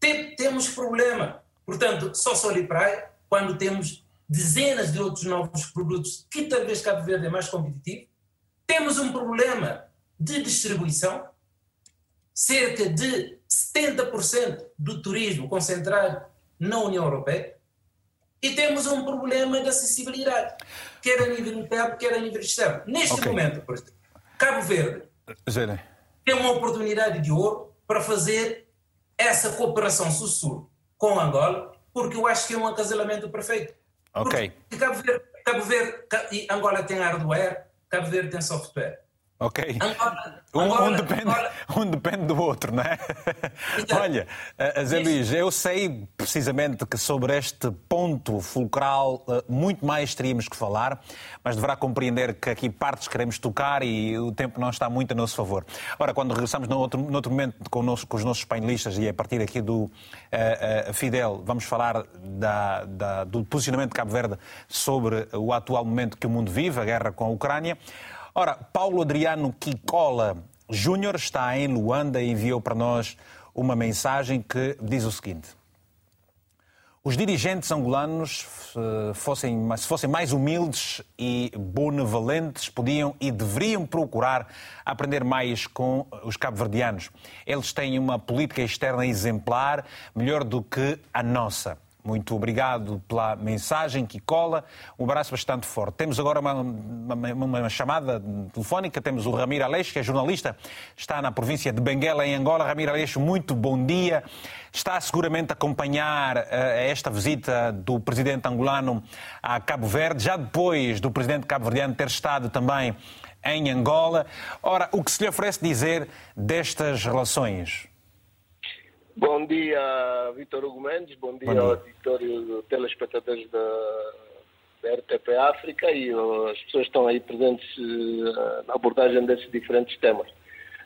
H: tem, temos problema, portanto, só sol e praia, quando temos dezenas de outros novos produtos que talvez Cabo Verde é mais competitivo. Temos um problema de distribuição, cerca de 70% do turismo concentrado na União Europeia, e temos um problema de acessibilidade, quer a nível interno, quer a nível externo. Neste okay. momento, por exemplo, Cabo Verde Zene. tem uma oportunidade de ouro para fazer essa cooperação sul-sul com Angola, porque eu acho que é um acasalamento perfeito.
A: Ok.
H: Porque Cabo Verde, Cabo Verde e Angola tem hardware, Cabo Verde tem software.
A: Ok. um, um, depende, um depende do outro, não é? Então, Olha, eh, Zé Luís, eu sei precisamente que sobre este ponto fulcral eh, muito mais teríamos que falar, mas deverá compreender que aqui partes queremos tocar e o tempo não está muito a nosso favor. Ora, quando regressamos no outro, no outro momento com, com, os nossos painelistas e a partir aqui do uh, uh, Fidel, vamos falar da, da, do posicionamento de Cabo Verde sobre o atual momento que o mundo vive, a guerra com a Ucrânia. Ora, Paulo Adriano Kikola Júnior está em Luanda e enviou para nós uma mensagem que diz o seguinte. Os dirigentes angolanos, fossem, se fossem mais humildes e benevolentes, podiam e deveriam procurar aprender mais com os cabo-verdianos. Eles têm uma política externa exemplar, melhor do que a nossa. Muito obrigado pela mensagem que cola. Um abraço bastante forte. Temos agora uma, uma, uma chamada telefónica. Temos o Ramiro Aleixo, que é jornalista, está na província de Benguela, em Angola. Ramiro Aleixo, muito bom dia. Está seguramente a acompanhar uh, esta visita do presidente angolano a Cabo Verde, já depois do presidente cabo-verdiano ter estado também em Angola. Ora, o que se lhe oferece dizer destas relações?
L: Bom dia, Vitor Hugo Mendes. Bom dia, Bom dia. auditório telespectadores da, da RTP África e as pessoas estão aí presentes eh, na abordagem desses diferentes temas.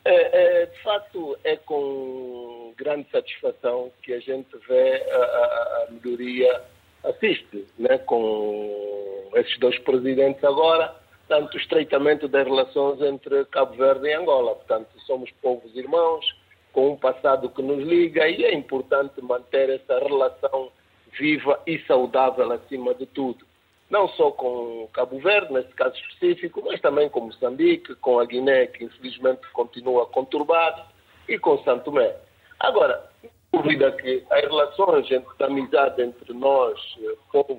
L: É, é, de facto, é com grande satisfação que a gente vê a, a, a melhoria, assiste né, com esses dois presidentes agora, tanto o estreitamento das relações entre Cabo Verde e Angola. Portanto, somos povos irmãos, com um passado que nos liga e é importante manter essa relação viva e saudável acima de tudo. Não só com Cabo Verde, nesse caso específico, mas também com Moçambique, com a Guiné, que infelizmente continua conturbada, e com Santo Tomé. Agora, dúvida que as relações de amizade entre nós, eh, povos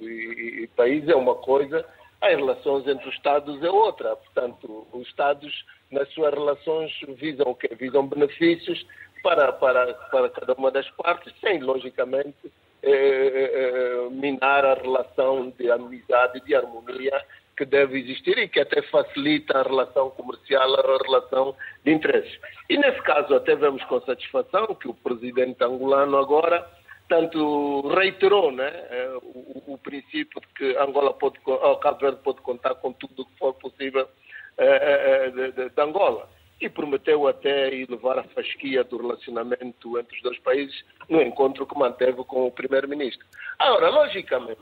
L: e, e países é uma coisa, as relações entre os Estados é outra. Portanto, os Estados, nas suas relações, visam o quê? Visam benefícios para, para, para cada uma das partes, sem, logicamente, eh, eh, eh minar a relação de amizade de harmonia que deve existir e que até facilita a relação comercial, a relação de interesses. E nesse caso até vemos com satisfação que o presidente angolano agora tanto reiterou né, eh, o, o princípio de que Angola pode, o Cabo Verde pode contar com tudo o que for possível eh, eh, de, de, de Angola e prometeu até elevar a fasquia do relacionamento entre os dois países no encontro que manteve com o primeiro-ministro. Agora, logicamente,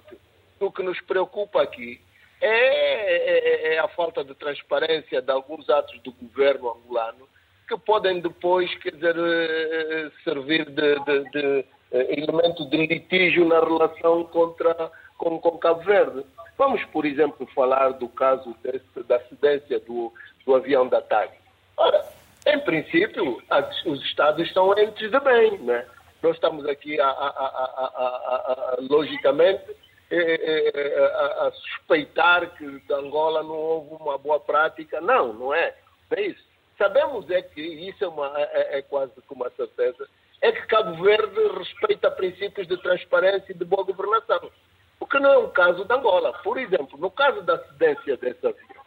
L: o que nos preocupa aqui é, é, é, a falta de transparência de alguns atos do governo angolano que podem depois, quer dizer, eh, servir de, de, de eh, elemento de litígio na relação contra, com, com Cabo Verde. Vamos, por exemplo, falar do caso desse, da acidência do, do avião da TAG. Ora, em princípio, os Estados estão entes de bem, né? Nós estamos aqui, a, a, a, logicamente, é, é, é, a, suspeitar que de Angola não houve uma boa prática. Não, não é. É isso. Sabemos é que, isso é, uma, é, é quase que uma certeza, é que Cabo Verde respeita princípios de transparência e de boa governação. O que não é o caso de Angola. Por exemplo, no caso da acidência desse avião,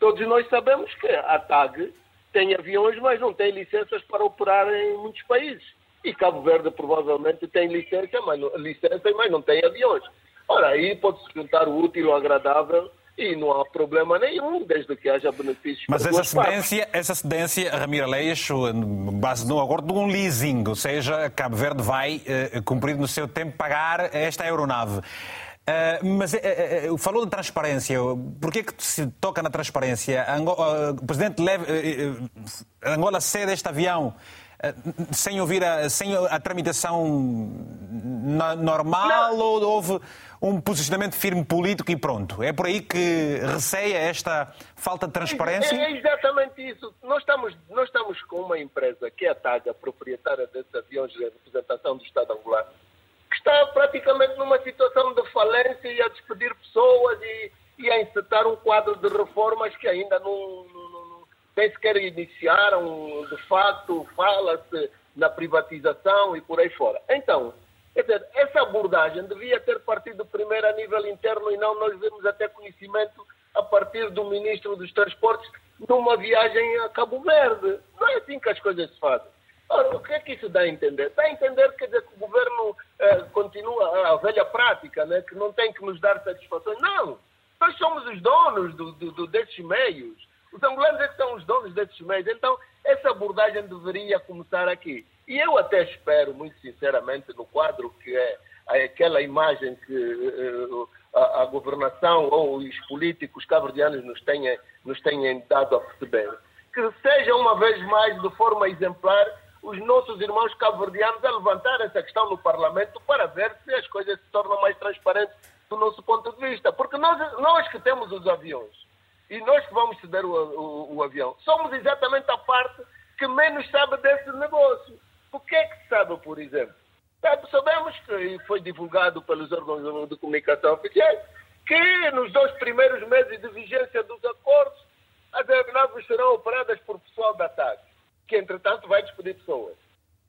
L: todos nós sabemos que a TAG tem aviões, mas não tem licenças para operar em muitos países. E Cabo Verde provavelmente tem licença, mas não, licença, mas não tem aviões. Ora, aí pode-se juntar o útil ao agradável e não há problema nenhum, desde que haja benefícios
A: Mas essa cedência, essa cedência, Ramiro Aleixo, base no acordo de um leasing, ou seja, Cabo Verde vai, uh, cumprir no seu tempo, pagar esta aeronave. Uh, mas uh, uh, falou de transparência. Por que, que se toca na transparência? Angola, o presidente leve, Angola cede este avião sem ouvir a, sem a tramitação normal Não. ou houve um posicionamento firme político e pronto? É por aí que receia esta falta de transparência?
L: É, é exatamente isso. Nós estamos, nós estamos com uma empresa que é a TAG, a proprietária desses aviões de representação do Estado angolano, que está praticamente numa situação de falência e a despedir pessoas e, e a encetar um quadro de reformas que ainda não nem sequer iniciaram, de facto, fala-se na privatização e por aí fora. Então, quer dizer, essa abordagem devia ter partido primeiro a nível interno e não nós vemos até conhecimento a partir do Ministro dos Transportes numa viagem a Cabo Verde. Não é assim que as coisas se fazem. Ora, o que é que isso dá a entender? Dá a entender quer dizer, que o governo eh, continua a velha prática, né, que não tem que nos dar satisfações. Não! Nós somos os donos do, do, do desses meios. Os angolanos é que são os donos desses meios. Então, essa abordagem deveria começar aqui. E eu até espero, muito sinceramente, no quadro que é aquela imagem que uh, a, a, governação ou os políticos cabo-verdianos nos tenham, nos tenham dado a perceber, que seja uma vez mais, de forma exemplar, os nossos irmãos cabo-verdianos a levantar essa questão no Parlamento para ver se as coisas se tornam mais transparentes do nosso ponto de vista. Porque nós, nós que temos os aviões, e nós que vamos ceder o, o, o, avião, somos exatamente a parte que menos sabe desse negócio. O que é que se sabe, por exemplo? Sabe, sabemos que foi divulgado pelos órgãos de comunicação oficiais que nos dois primeiros meses de vigência dos acordos as aeronaves serão operadas por pessoal da TAG, que entretanto vai despedir pessoas.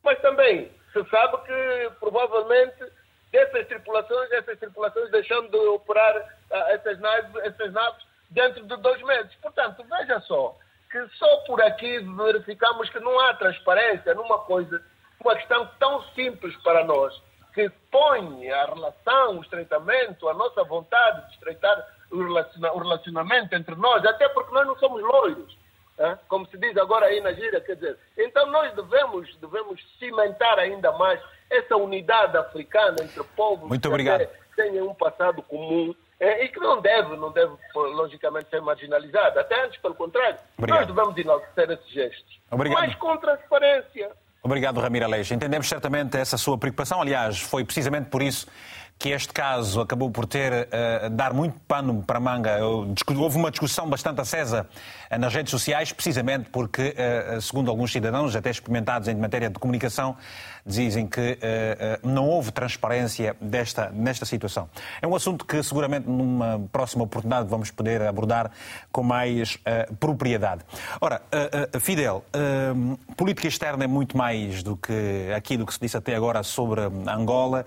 L: Mas também se sabe que provavelmente dessas tripulações, essas tripulações deixando de operar uh, essas, naves, essas naves dentro de dois meses. Portanto, veja só, que só por aqui verificamos que não há transparência numa coisa, uma questão tão simples para nós, que põe a relação, o estreitamento, a nossa vontade de estreitar o relacionamento entre nós, até porque nós não somos loiros, né? como se diz agora aí na gíria, quer dizer, então nós devemos, devemos cimentar ainda mais essa unidade africana entre povos
A: Muito obrigado.
L: têm um passado comum e que não deve, não deve, logicamente, ser marginalizado. Até antes, pelo contrário, Obrigado. nós devemos enaltecer esses gestos.
A: Obrigado.
L: Mas com transparência.
A: Obrigado, Ramiro Aleixo. Entendemos certamente essa sua preocupação. Aliás, foi precisamente por isso que este caso acabou por ter uh, dar muito pano para manga. Houve uma discussão bastante acesa uh, nas redes sociais, precisamente porque, uh, segundo alguns cidadãos, até experimentados em matéria de comunicação, dizem que não houve transparência desta, nesta situação. É um assunto que seguramente numa próxima oportunidade vamos poder abordar com mais propriedade. Ora, Fidel, política externa é muito mais do que aquilo que se disse até agora sobre Angola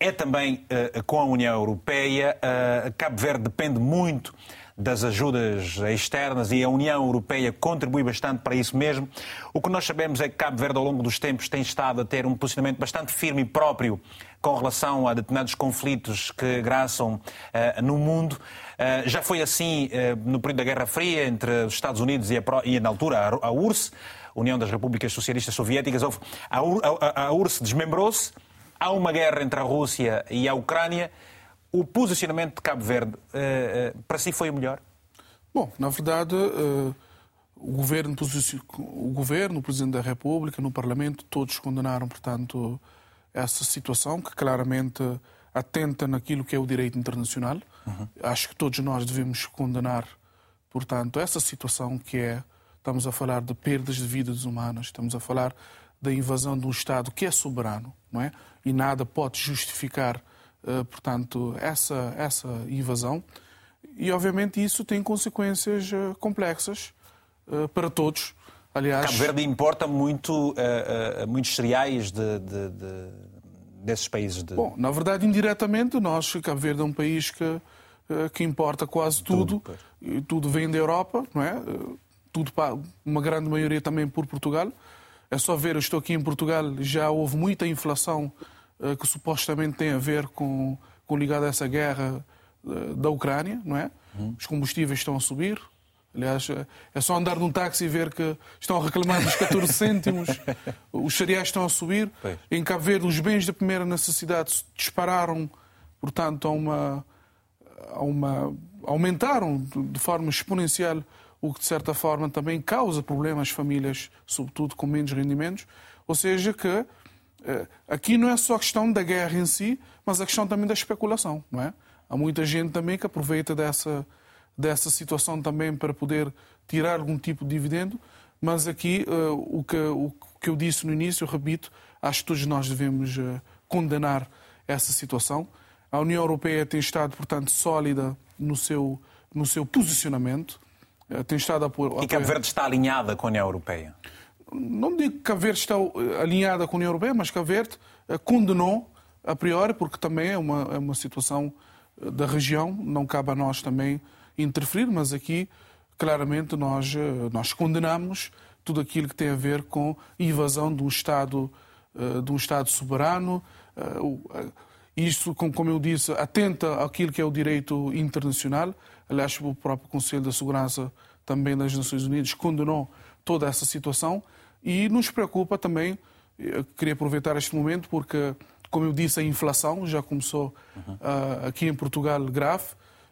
A: é também uh, com a União Europeia. Uh, Cabo Verde depende muito das ajudas externas e a União Europeia contribui bastante para isso mesmo. O que nós sabemos é que Cabo Verde, ao longo dos tempos, tem estado a ter um posicionamento bastante firme e próprio com relação a determinados conflitos que graçam uh, no mundo. Uh, já foi assim uh, no período da Guerra Fria entre os Estados Unidos e, a, e na altura, a, a URSS, União das Repúblicas Socialistas Soviéticas. Houve, a, a, a URSS desmembrou-se há uma guerra entre a Rússia e a Ucrânia. O posicionamento de Cabo Verde eh, eh, para si foi o melhor?
I: Bom, na verdade, eh, o governo, o governo, o Presidente da República, no Parlamento, todos condenaram, portanto, essa situação que claramente atenta naquilo que é o direito internacional. Uhum. Acho que todos nós devemos condenar, portanto, essa situação que é, estamos a falar de perdas de vidas humanas, estamos a falar da invasão de um Estado que é soberano, não é? E nada pode justificar, portanto, essa, essa invasão. E, obviamente, isso tem consequências eh, complexas eh, para todos. Aliás...
A: Cabo Verde importa muito, muitos cereais de, de, de, desses países. De...
I: Bom, na verdade, indiretamente, nós, Cabo Verde é um país que, que importa quase tudo. Tudo, e tudo vem da Europa, não é? Tudo, uma grande maioria também por Portugal. É só ver, eu estou aqui em Portugal, já houve muita inflação que supostamente tem a ver com, com ligada a essa guerra uh, da Ucrânia, não é? Uhum. Os combustíveis estão a subir. Aliás, eh, é só andar num táxi e ver que estão a reclamar dos 14 cêntimos, os cereais estão a subir. Pois. Em Cabo Verde, os bens de primeira necessidade dispararam, portanto, a uma, a uma, aumentaram de forma exponencial o que de certa forma também causa problemas às famílias, sobretudo com menos rendimentos. Ou seja, que eh, aqui não é só a questão da guerra em si, mas a questão também da especulação, não é? Há muita gente também que aproveita dessa, dessa situação também para poder tirar algum tipo de dividendo, mas aqui uh, o, que, o que eu disse no início, eu repito, acho que todos nós devemos uh, condenar essa situação. A União Europeia tem estado, portanto, sólida no seu, no seu posicionamento.
A: Eh, tem estado a apoiar. E Cabo Verde está alinhada com a União Europeia?
I: Não digo que Cabo Verde está eh, alinhada com a União Europeia, mas Cabo Verde eh, condenou a priori, porque também é uma, é uma situação da região, não cabe a nós também interferir, mas aqui claramente nós, nós condenamos tudo aquilo que tem a ver com invasão de um Estado, de um Estado soberano. Isso, como eu disse, atenta àquilo que é o direito internacional. Aliás, o próprio Conselho da Segurança também das Nações Unidas condenou toda essa situação e nos preocupa também. Eu queria aproveitar este momento porque, como eu disse, a inflação já começou uhum. uh, aqui em Portugal grave.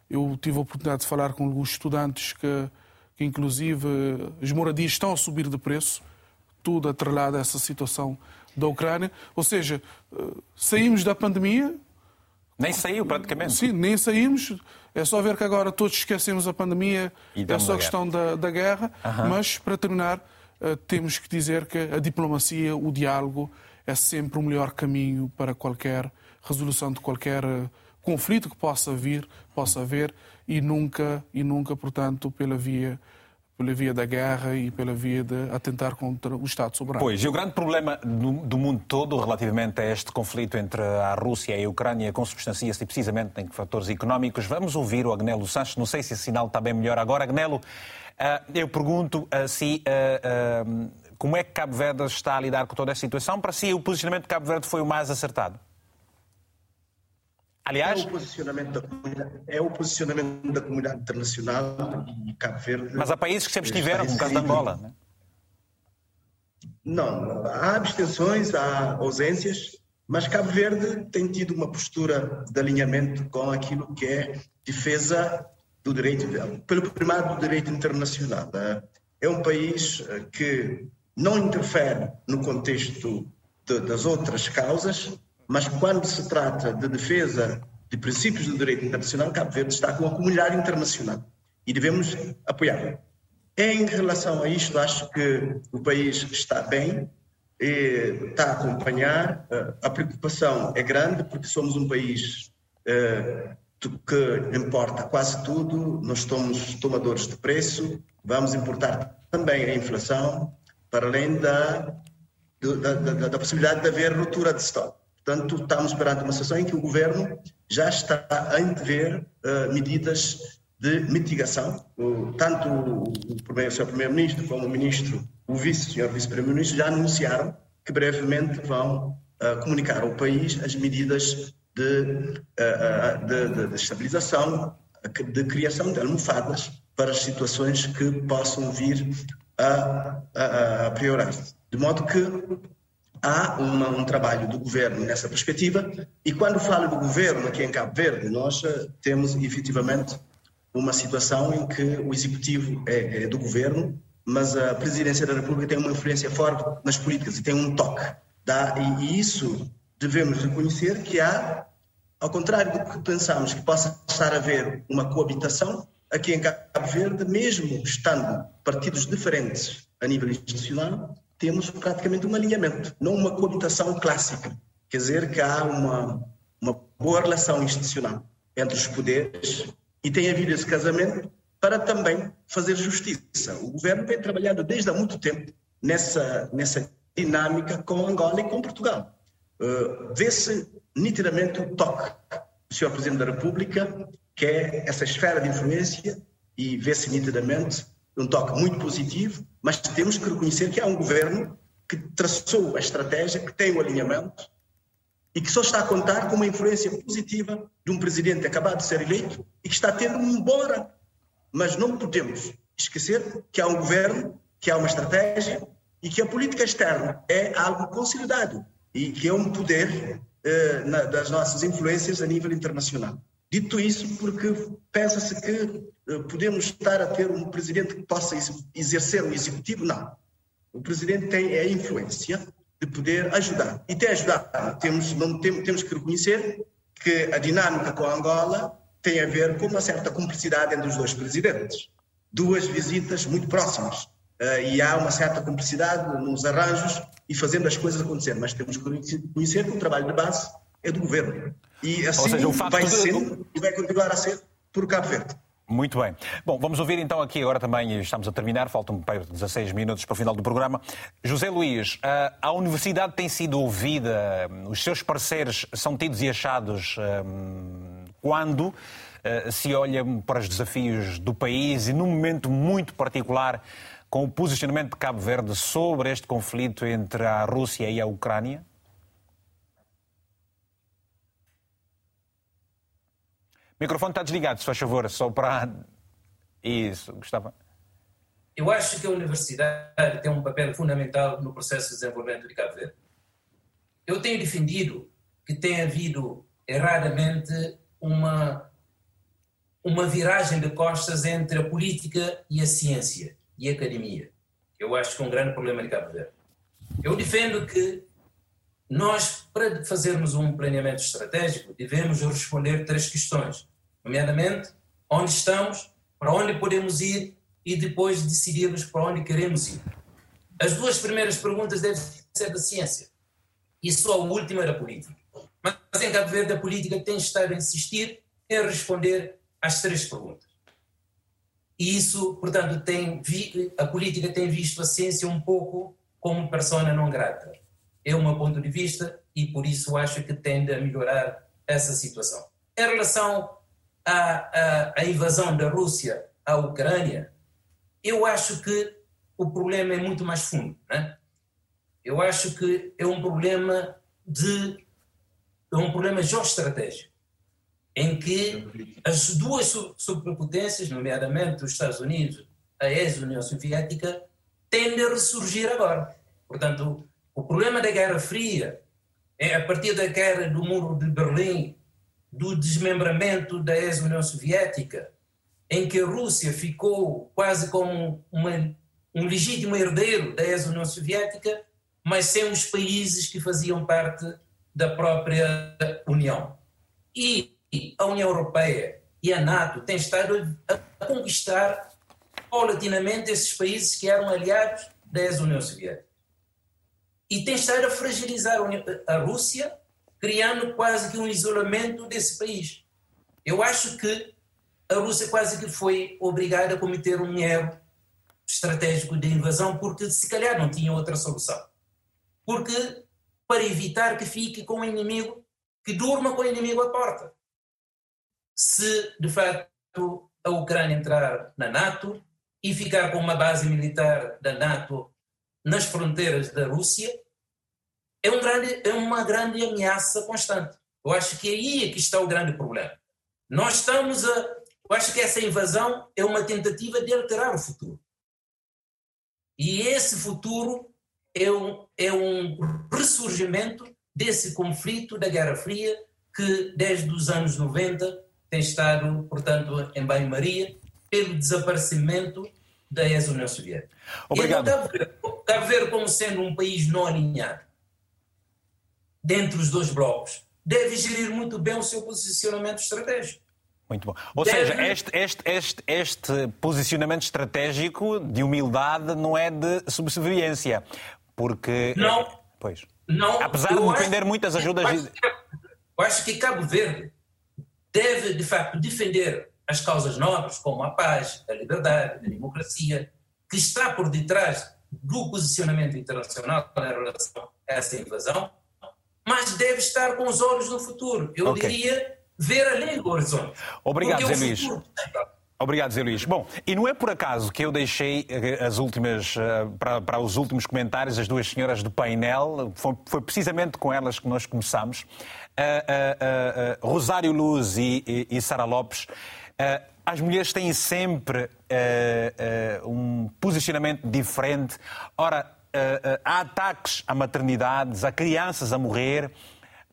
I: Eu tive a oportunidade de falar com alguns estudantes que, que inclusive, as moradias estão a subir de preço, tudo atrelado a essa situação da Ucrânia. Ou seja, uh, saímos da pandemia,
A: nem saiu praticamente.
I: Sim, nem saímos. É só ver que agora todos esquecemos a pandemia, é só a questão da, da guerra. Uhum. Mas, para terminar, eh, temos que dizer que a diplomacia, o diálogo, é sempre o melhor caminho para qualquer resolução de qualquer eh, conflito que possa vir, possa haver, e nunca, e nunca, portanto, pela via pela via da guerra e pela via de atentar contra o Estado soberano.
A: Pois, e o grande problema do, mundo todo relativamente a este conflito entre a Rússia e a Ucrânia consubstancia-se precisamente em fatores económicos. Vamos ouvir o Agnelo Sanches, não sei se o sinal está bem melhor agora. Agnelo, eh, eu pergunto uh, se uh, como é que Cabo Verde está a lidar com toda esta situação. Para si, o posicionamento de Cabo Verde foi o mais acertado? Aliás,
G: é o posicionamento da comunidade, é o posicionamento da comunidade internacional e Cabo Verde.
A: Mas há países que sempre estiveram, como o caso de Angola. Né?
G: Não, há abstenções, há ausências, Mas Cabo Verde tem tido uma postura de alinhamento com aquilo que é defesa do direito, pelo primado do direito internacional. É um país eh, que não interfere no contexto de, das outras causas, mas quando se trata de defesa de princípios do direito internacional, Cabo Verde está com a comunidade internacional e devemos apoiá-lo. Em relação a isto, acho que o país está bem, está a acompanhar. Eh, a preocupação é grande porque somos um país eh, que importa quase tudo, nós somos tomadores de preço, vamos importar também a inflação, para além da, da, da, da possibilidade de haver ruptura de estoque. Portanto, estamos perante uma situação em que o governo já está a entrever uh, medidas de mitigação. Tanto o, o, o seu primeiro-ministro como o ministro, o vice, o senhor vice-primeiro-ministro, já anunciaram que brevemente vão uh, comunicar ao país as medidas de, uh, de, de, de estabilização, de criação de almofadas para as situações que possam vir a, a, a priorar. De modo que há uma, um trabalho do governo nessa perspectiva, e quando falo do governo aqui em Cabo Verde, nós eh, temos efetivamente uma situação em que o executivo é, é, do governo, mas a presidência da República tem uma influência forte nas políticas e tem um toque. E, e isso devemos reconhecer que há, ao contrário do que pensamos que possa estar a haver uma coabitação, aqui em Cabo Verde, mesmo estando partidos diferentes a nível institucional, temos praticamente um alinhamento, não uma coabitação clássica. Quer dizer que há uma, uma boa relação institucional entre os poderes e tem havido esse casamento para também fazer justiça. O governo vem trabalhando desde há muito tempo nessa, nessa dinâmica com Angola e com Portugal. Uh, Vê-se nitidamente o toque do Sr. Presidente da República, que é essa esfera de influência, e vê-se nitidamente um toque muito positivo, mas temos que reconhecer que há um governo que traçou a estratégia, que tem o alinhamento e que só está a contar com uma influência positiva de um presidente acabado de ser eleito e que está tendo um embora. Mas não podemos esquecer que há um governo, que há uma estratégia e que a política externa é algo consolidado e que é um poder eh, na, das nossas influências a nível internacional. Dito isso, porque pensa-se que eh, podemos estar a ter um presidente que possa exercer o executivo, não. O presidente tem a influência de poder ajudar. E tem ajudado. Temos, não, tem, temos que reconhecer que a dinâmica com a Angola tem a ver com uma certa cumplicidade entre os dois presidentes. Duas visitas muito próximas. Uh, e há uma certa cumplicidade nos arranjos e fazendo as coisas acontecer. Mas temos que reconhecer que o trabalho de base é do governo. E assim seja, vai de... ser e vai continuar a ser por Cabo Verde.
A: Muito bem. Bom, vamos ouvir então aqui agora também, estamos a terminar, faltam 16 minutos para o final do programa. José Luís, a universidade tem sido ouvida, os seus parceiros são tidos e achados hum, quando eh, se olha para os desafios do país e num momento muito particular com o posicionamento de Cabo Verde sobre este conflito entre a Rússia e a Ucrânia? O microfone está desligado, se faz favor, só para. Isso, Gustavo.
H: Eu acho que a universidade tem um papel fundamental no processo de desenvolvimento de Cabo Verde. Eu tenho defendido que tem havido erradamente uma, uma viragem de costas entre a política e a ciência e academia. Eu acho que é um grande problema de Cabo Verde. Eu defendo que nós, para fazermos um planeamento estratégico, devemos responder três questões, nomeadamente onde estamos, para onde podemos ir e depois decidirmos para onde queremos ir. As duas primeiras perguntas devem ser da ciência e só a última da política. Mas em Cabo Verde a política tem estado a insistir em responder às três perguntas. E isso, portanto, tem a política tem visto a ciência um pouco como persona não grata é o meu ponto de vista e por isso acho que tende a melhorar essa situação. Em relação à, à, à invasão da Rússia à Ucrânia, eu acho que o problema é muito mais fundo. Né? Eu acho que é um problema de é um problema geoestratégico, em que as duas superpotências, nomeadamente os Estados Unidos, a ex-União Soviética, tendem a ressurgir agora. Portanto, o problema da Guerra Fria é a partir da queda do muro de Berlim, do desmembramento da ex-União Soviética, em que a Rússia ficou quase como uma, um legítimo herdeiro da ex-União Soviética, mas sem os países que faziam parte da própria União. E a União Europeia e a NATO têm estado a conquistar paulatinamente esses países que eram aliados da ex-União Soviética. E tem estado a fragilizar a Rússia, criando quase que um isolamento desse país. Eu acho que a Rússia quase que foi obrigada a cometer um erro estratégico de invasão, porque se calhar não tinha outra solução. Porque para evitar que fique com o inimigo, que durma com o inimigo à porta. Se de facto a Ucrânia entrar na NATO e ficar com uma base militar da NATO nas fronteiras da Rússia, é, um grande, é uma grande ameaça constante. Eu acho que aí é que está o grande problema. Nós estamos a. Eu acho que essa invasão é uma tentativa de alterar o futuro. E esse futuro é um, é um ressurgimento desse conflito da Guerra Fria que, desde os anos 90, tem estado, portanto, em banho-maria pelo desaparecimento da ex-União Soviética.
A: Obrigado.
H: E Cabo Verde, como sendo um país não alinhado dentre os dois blocos, deve gerir muito bem o seu posicionamento estratégico.
A: Muito bom. Ou deve... seja, este, este, este, este posicionamento estratégico de humildade não é de subserviência, porque...
H: Não.
A: Pois.
H: Não,
A: Apesar de depender muitas ajudas...
H: Eu acho que Cabo Verde deve, de facto, defender as causas nobres, como a paz, a liberdade, a democracia, que está por detrás do posicionamento internacional em relação a essa invasão, mas deve estar com os olhos no futuro. Eu okay. diria ver além do horizonte.
A: Obrigado, Zé Luís. Obrigado, Zé Luís. Bom, e não é por acaso que eu deixei eh, as últimas, eh, para, para os últimos comentários as duas senhoras do painel, foi, foi precisamente com elas que nós começamos, uh, uh, Rosário Luz e, e, e Sara Lopes. as mulheres têm sempre um posicionamento diferente. Ora, há ataques a maternidades, a crianças a morrer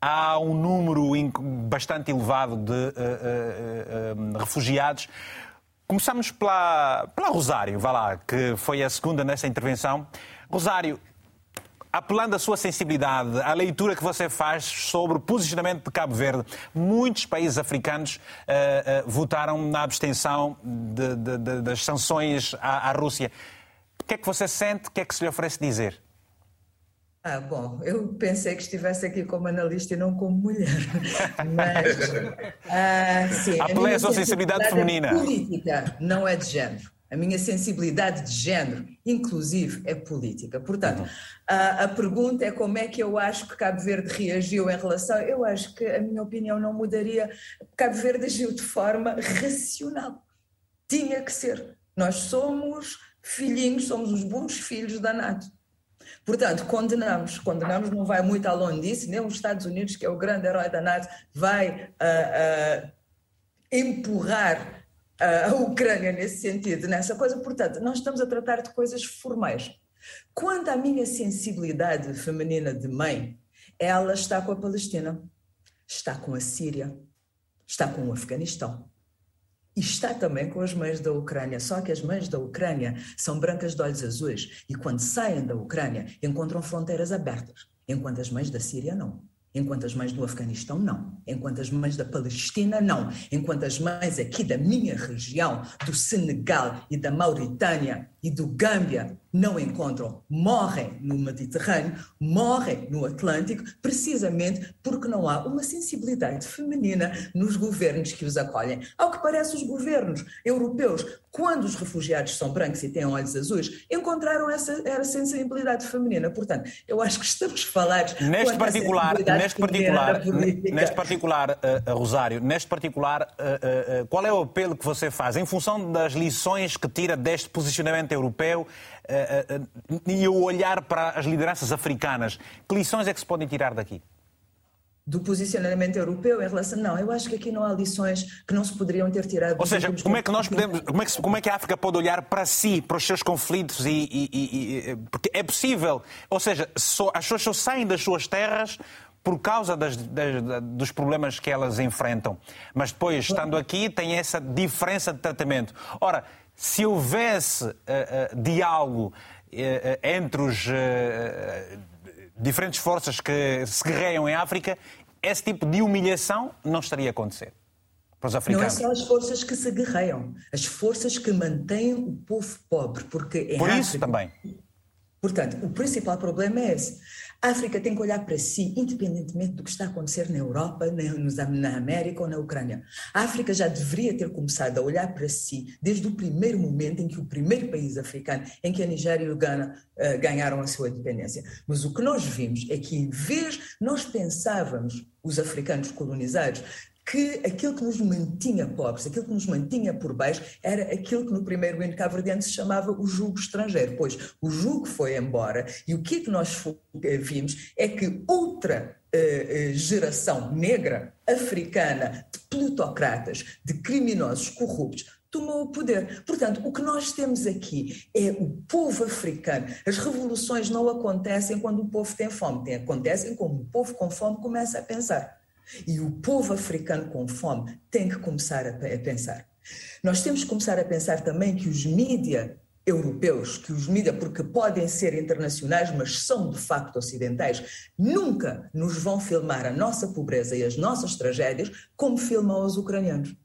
A: há um número bastante elevado de uh, uh, uh, refugiados. Começamos pela, pela Rosário, vá lá, que foi a segunda nessa intervenção. Rosário, apelando à sua sensibilidade, à leitura que você faz sobre o posicionamento de Cabo Verde, muitos países africanos uh, uh, votaram na abstenção de, de, de, das sanções à, à Rússia. O que é que você sente? O que é que se lhe oferece dizer?
F: Ah, bom, eu pensei que estivesse aqui como analista e não como mulher. Mas,
A: ah, sim, Apelei a sua sensibilidade feminina.
F: É política, não é de género. A minha sensibilidade de género, inclusive, é política. Portanto, uhum. a, a, pergunta é como é que eu acho que Cabo Verde reagiu em relação. Eu acho que a minha opinião não mudaria. Cabo Verde agiu de forma racional. Tinha que ser. Nós somos filhinhos, somos os bons filhos da NATO. Portanto, condenamos, condenamos, não vai muito além disso, nem os Estados Unidos, que é o grande herói da NATO, vai uh, uh, empurrar a Ucrânia nesse sentido, nessa coisa. Portanto, nós estamos a tratar de coisas formais. Quanto à minha sensibilidade feminina de mãe, ela está com a Palestina, está com a Síria, está com o Afeganistão, e está também com as mães da Ucrânia. Só que as mães da Ucrânia são brancas de olhos azuis e quando saem da Ucrânia encontram fronteiras abertas, enquanto as mães da Síria não. Enquanto as mães do Afeganistão, não. Enquanto as mães da Palestina, não. Enquanto as mães aqui da minha região, do Senegal e da Mauritânia e do Gâmbia, não encontram, morrem no Mediterrâneo, morrem no Atlântico, precisamente porque não há uma sensibilidade feminina nos governos que os acolhem. Ao que parece, os governos europeus, quando os refugiados são brancos e têm olhos azuis, encontraram essa, essa sensibilidade feminina. Portanto, eu acho que estamos falados
A: neste particular, neste particular, neste particular, uh, Rosário, neste particular, uh, uh, qual é o apelo que você faz em função das lições que tira deste posicionamento europeu? Eh, eh, eh, e o olhar para as lideranças africanas. Que lições é que se podem tirar daqui?
F: do posicionamento europeu em relação. Não, eu acho que aqui não há lições que não se poderiam ter tirado.
A: Ou seja, como é que nós podemos. Como é que, como é que a África pode olhar para si, para os seus conflitos e. e, e porque é possível. Ou seja, só, as pessoas só saem das suas terras por causa das, das, dos problemas que elas enfrentam. Mas depois, estando aqui, tem essa diferença de tratamento. Ora, se houvesse uh, uh, diálogo uh, entre os diferentes forças que se guerreiam em África, esse tipo de humilhação não estaria a acontecer. Para os africanos.
F: Não é só as forças que se guerreiam, as forças que mantêm o povo pobre, porque
A: Por
F: África,
A: isso também.
F: Portanto, o principal problema é esse. A África tem que olhar para si, independentemente do que está a acontecer na Europa, na, América ou na Ucrânia. A África já deveria ter começado a olhar para si desde o primeiro momento em que o primeiro país africano, em que a Nigéria e o Ghana uh, ganharam a sua independência. Mas o que nós vimos é que, em vez nós pensávamos, os africanos colonizados, que aquilo que nos mantinha pobres, aquilo que nos mantinha por baixo, era aquilo que no primeiro hino cabo-verdiano se chamava o jugo estrangeiro. Pois o jugo foi embora e o que, é que nós eh, vimos é que outra uh, geração negra, africana, de plutocratas, de criminosos corruptos, tomou o poder. Portanto, o que nós temos aqui é o povo africano. As revoluções não acontecem quando o povo tem fome, acontecem quando o povo com fome começa a pensar. E o povo africano com fome tem que começar a, pensar. Nós temos que começar a pensar também que os mídia europeus, que os mídia, porque podem ser internacionais, mas são de facto ocidentais, nunca nos vão filmar a nossa pobreza e as nossas tragédias como filmam os ucranianos.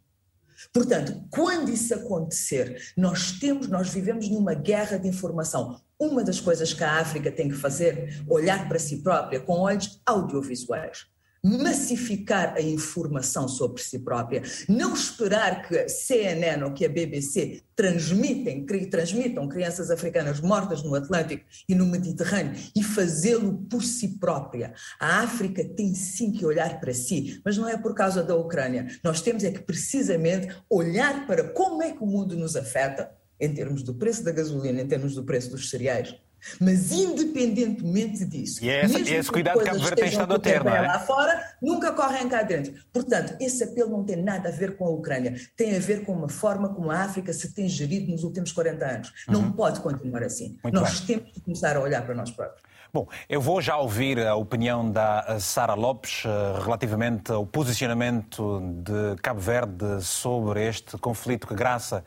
F: Portanto, quando isso acontecer, nós temos, nós vivemos numa guerra de informação. Uma das coisas que a África tem que fazer, olhar para si própria com olhos audiovisuais massificar a informação sobre si própria, não esperar que a CNN ou que a BBC transmitem, transmitam crianças africanas mortas no Atlântico e no Mediterrâneo e fazê-lo por si própria. A África tem sim que olhar para si, mas não é por causa da Ucrânia. Nós temos é que precisamente olhar para como é que o mundo nos afeta em termos do preço da gasolina, em termos do preço dos cereais, mas independentemente disso,
A: e é esse, esse cuidado que Cabo Verde tem estado a ter, não é?
F: lá fora, nunca correm cá dentro. Portanto, esse apelo não tem nada a ver com a Ucrânia, tem a ver com uma forma como a África se tem gerido nos últimos 40 anos. Uhum. Não pode continuar assim. Muito nós bem. temos que começar a olhar para nós próprios.
A: Bom, eu vou já ouvir a opinião da Sara Lopes eh, relativamente ao posicionamento de Cabo Verde sobre este conflito que graça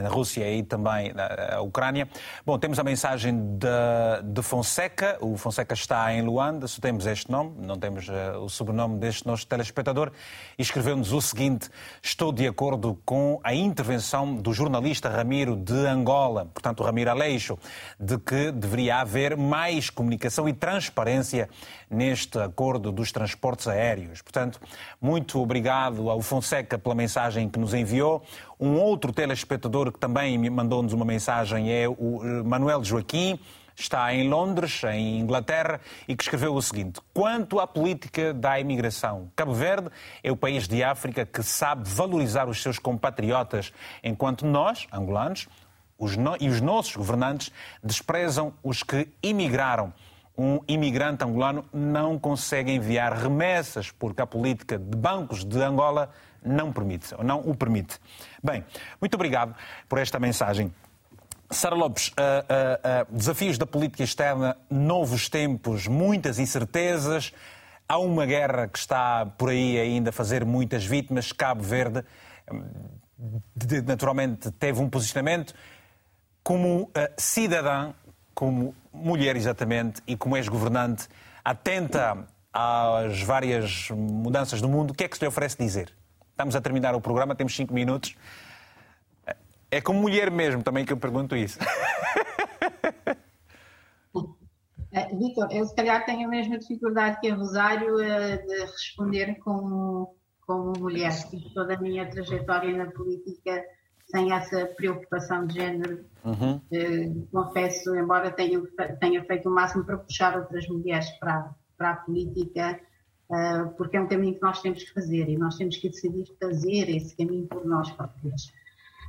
A: na Rússia e também na Ucrânia. Bom, temos a mensagem de, de Fonseca. O Fonseca está em Luanda, só temos este nome, não temos uh, o sobrenome deste nosso telespectador. E escreveu-nos o seguinte: Estou de acordo com a intervenção do jornalista Ramiro de Angola, portanto, Ramiro Aleixo, de que deveria haver mais comunicação e transparência neste acordo dos transportes aéreos. Portanto, muito obrigado ao Fonseca pela mensagem que nos enviou. Um outro telespectador que também mandou-nos uma mensagem é o eh, Manuel Joaquim está em Londres, em Inglaterra, e que escreveu o seguinte: Quanto à política da imigração, Cabo Verde é o país de África que sabe valorizar os seus compatriotas, enquanto nós, angolanos, os no... e os nossos governantes desprezam os que imigraram um imigrante angolano não consegue enviar remessas porque a política de bancos de Angola não permite, ou não o permite. Bem, muito obrigado por esta mensagem. Sara Lopes, uh, uh, uh, desafios da política externa, novos tempos, muitas incertezas. Há uma guerra que está por aí ainda a fazer muitas vítimas. Cabo Verde, naturalmente, teve um posicionamento. Como cidadã, como mulher exatamente e como ex-governante, atenta às várias mudanças do mundo, o que é que se lhe oferece dizer? Estamos a terminar o programa, temos cinco minutos. É como mulher mesmo também que eu pergunto isso.
B: É, Vitor, eu se calhar tenho a mesma dificuldade que a Rosário uh, de responder como, como mulher. Toda a minha trajetória na política sem essa preocupação de género. Uhum. Uh, confesso, embora tenha, tenha feito o máximo para puxar outras mulheres para, para a política, uh, porque é um caminho que nós temos que fazer e nós temos que decidir fazer esse caminho por nós próprios.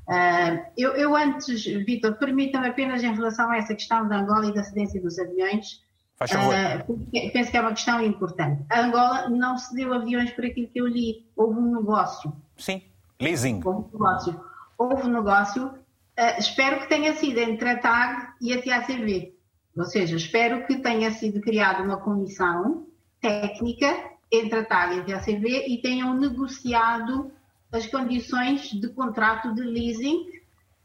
B: Uh, eu, eu, antes, Vitor, permitam-me apenas em relação a essa questão da Angola e da cedência dos aviões,
A: Faz uh,
B: penso que é uma questão importante. A Angola não cedeu aviões por aquilo que eu li, houve um negócio.
A: Sim, leasing.
B: Houve um negócio houve um negócio, uh, espero que tenha sido entre a TAG e a TACV. Ou seja, espero que tenha sido criada uma comissão técnica entre a TAG e a TACV e tenham negociado as condições de contrato de leasing.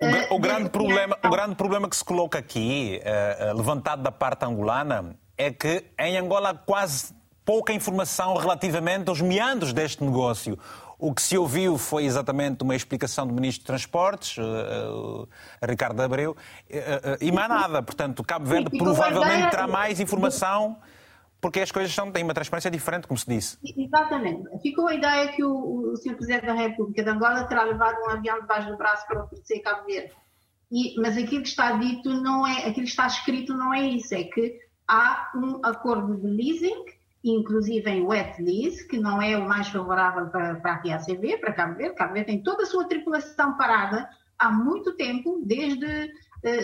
A: O, uh, o grande, problema, o grande problema que se coloca aqui, uh, levantado da parte angolana, é que em Angola quase pouca informação relativamente aos meandros deste negócio. O que se ouviu foi exatamente uma explicação do Ministro de Transportes, uh, uh, Ricardo Abreu, uh, e mais nada. Portanto, Cabo Verde provavelmente terá mais informação, porque as coisas são, têm uma transparência diferente, como se disse.
B: Exatamente. Ficou a ideia que o, o Sr. Presidente da República de Angola terá levado um avião debaixo do braço para oferecer Cabo Verde. E, mas aquilo que está dito não é, aquilo que está escrito não é isso, é que há um acordo de leasing inclusive em wet lease, que não é o mais favorável para, para a TACV, para Cabo Verde. Cabo Verde tem toda a sua tripulação parada há muito tempo, desde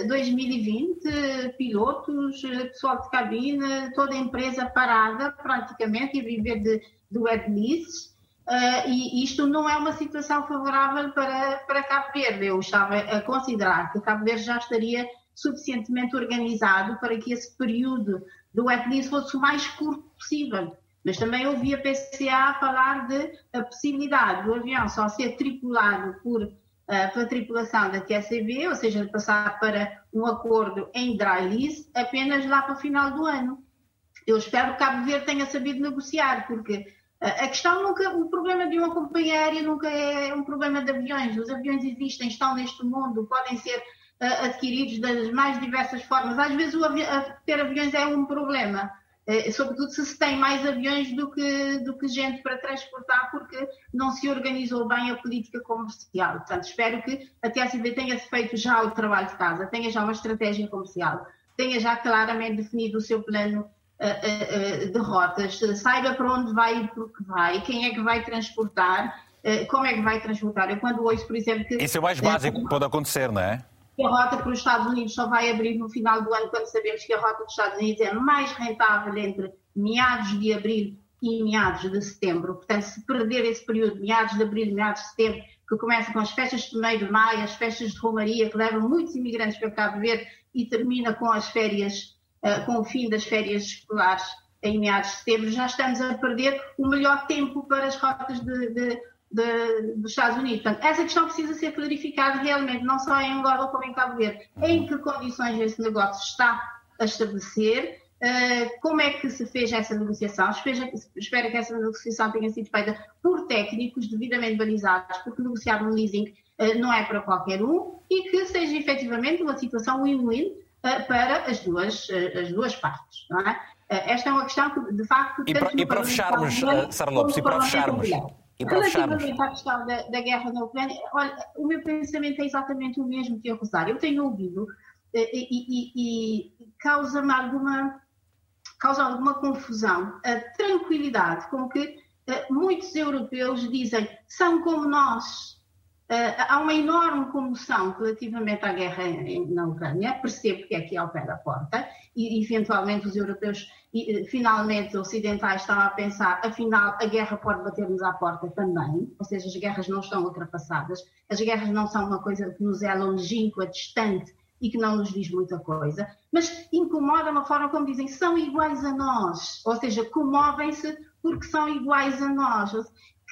B: 2020, pilotos, pessoal de cabine, toda a empresa parada praticamente e viver de, de wet lease. Uh, e isto não é uma situação favorável para, para Cabo Verde. Eu estava a considerar que Cabo Verde já estaria suficientemente organizado para que esse período do lease fosse o mais curto possível. Mas também ouvi a PCA falar de a possibilidade do avião só ser tripulado por, uh, pela tripulação da TSB, ou seja, de passar para um acordo em dry lease apenas lá para o final do ano. Eu espero que Cabo Verde tenha sabido negociar, porque uh, a questão nunca, o problema de uma companhia aérea nunca é um problema de aviões. Os aviões existem, estão neste mundo, podem ser adquiridos das mais diversas formas. Às vezes o avi ter aviões é um problema eh, sobretudo se se tem mais aviões do que, do que gente para transportar, porque não se organizou bem a política comercial. Portanto, espero que a TSB tenha feito já o trabalho de casa, tenha já uma estratégia comercial, tenha já claramente definido o seu plano uh, uh, de rotas, saiba para onde vai e por que vai, quem é que vai transportar, como é que vai transportar. Eu quando ouço, por exemplo... Que,
A: Isso é o mais básico que pode acontecer, não é?
B: Que a rota para os Estados Unidos só vai abrir no final do ano, quando sabemos que a rota dos Estados Unidos é mais rentável entre meados de abril e meados de setembro. Portanto, se perder esse período, meados de abril, meados de setembro, que começa com as festas de 1 de maio, as festas de Romaria, que levam muitos imigrantes para Cabo Verde, e termina com as férias, uh, com o fim das férias escolares em meados de setembro, já estamos a perder o melhor tempo para as rotas de, de de, dos Estados Unidos. Portanto, essa questão precisa ser clarificada realmente, não só em Angola como em Cabo Verde. Em que condições esse negócio está a estabelecer? Uh, como é que se fez essa negociação? Espero, espero que essa negociação tenha sido feita por técnicos devidamente balizados, porque negociar um leasing uh, não é para qualquer um e que seja efetivamente uma situação win-win uh, para as duas, as duas partes. Não é? esta é uma questão que, de facto...
A: E para, e para fecharmos, Sara Lopes, e para fecharmos...
B: E Relativamente à questão da, da, guerra na Ucrânia, olha, o meu pensamento é exatamente o mesmo que o Rosário. Eu tenho ouvido eh, e, e, e causa-me alguma, causa alguma confusão a tranquilidade com que uh, muitos europeus dizem são como nós. Uh, há uma enorme comoção relativamente à guerra na Ucrânia, percebo que é aqui ao pé da porta, e eventualmente os europeus e, eh, finalmente ocidentais estão a pensar, afinal, a guerra pode bater-nos à porta também, ou seja, as guerras não estão ultrapassadas, as guerras não são uma coisa que nos é longínqua, distante e que não nos diz muita coisa, mas incomoda uma forma como dizem, são iguais a nós, ou seja, comovem-se porque são iguais a nós,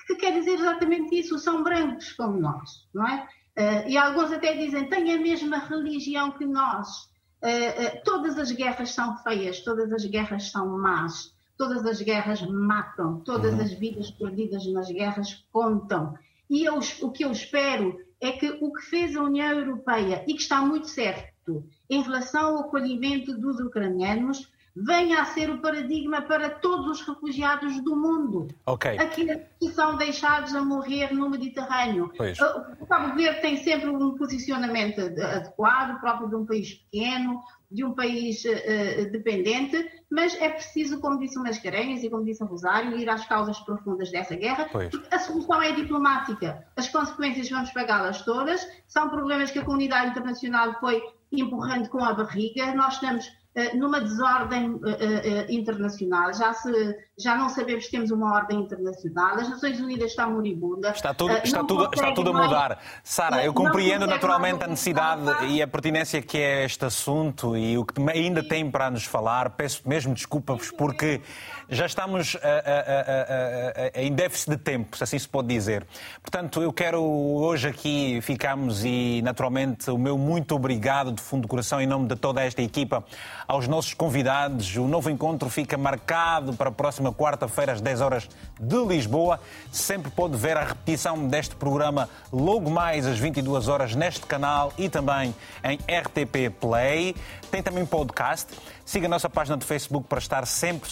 B: que quer dizer exatamente isso, são brancos como nós, não é? Uh, e alguns até dizem, têm a mesma religião que nós, eh, eh, todas as guerras são feias, todas as guerras são más, todas as guerras matam, todas uhum. as vidas perdidas nas guerras contam. E eu, o que eu espero é que o que fez a União Europeia e que está muito certo em relação ao acolhimento dos ucranianos venha a ser o paradigma para todos os refugiados do mundo.
A: Okay.
B: Aqueles que são deixados a morrer no Mediterrâneo. Pois. O Cabo Verde tem sempre um posicionamento adequado, próprio de um país pequeno, de um país uh, dependente, mas é preciso, como disse o Mascarenhas e como disse o Rosário, ir às causas profundas dessa guerra. Pois. A solução é diplomática. As consequências vamos pagá-las todas. São problemas que a comunidade internacional foi empurrando com a barriga. Nós estamos numa desordem eh, eh, internacional. Já se já não sabemos se temos uma ordem internacional, as Nações Unidas está moribunda.
A: Está tudo, está tudo, está tudo a mudar. Sara, eu compreendo naturalmente a necessidade e a pertinência que é este assunto e o que ainda tem para nos falar. Peço mesmo desculpas porque já estamos a, a, a, em déficit de tempo, se assim se pode dizer. Portanto, eu quero hoje aqui ficamos e naturalmente o meu muito obrigado de fundo do coração em nome de toda esta equipa aos nossos convidados. O novo encontro fica marcado para a próxima quarta-feira às 10 horas de Lisboa. Sempre pode ver a repetição deste programa logo mais às 22 horas neste canal e também em RTP Play. Tem também podcast. Siga a nossa página do Facebook para estar sempre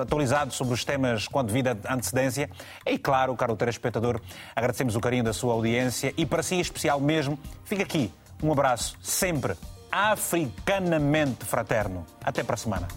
A: atualizado sobre os temas com a devida antecedência. E claro, caro telespectador, agradecemos o carinho da sua audiência e para si em especial mesmo, fica aqui um abraço sempre africanamente fraterno. Até para a semana.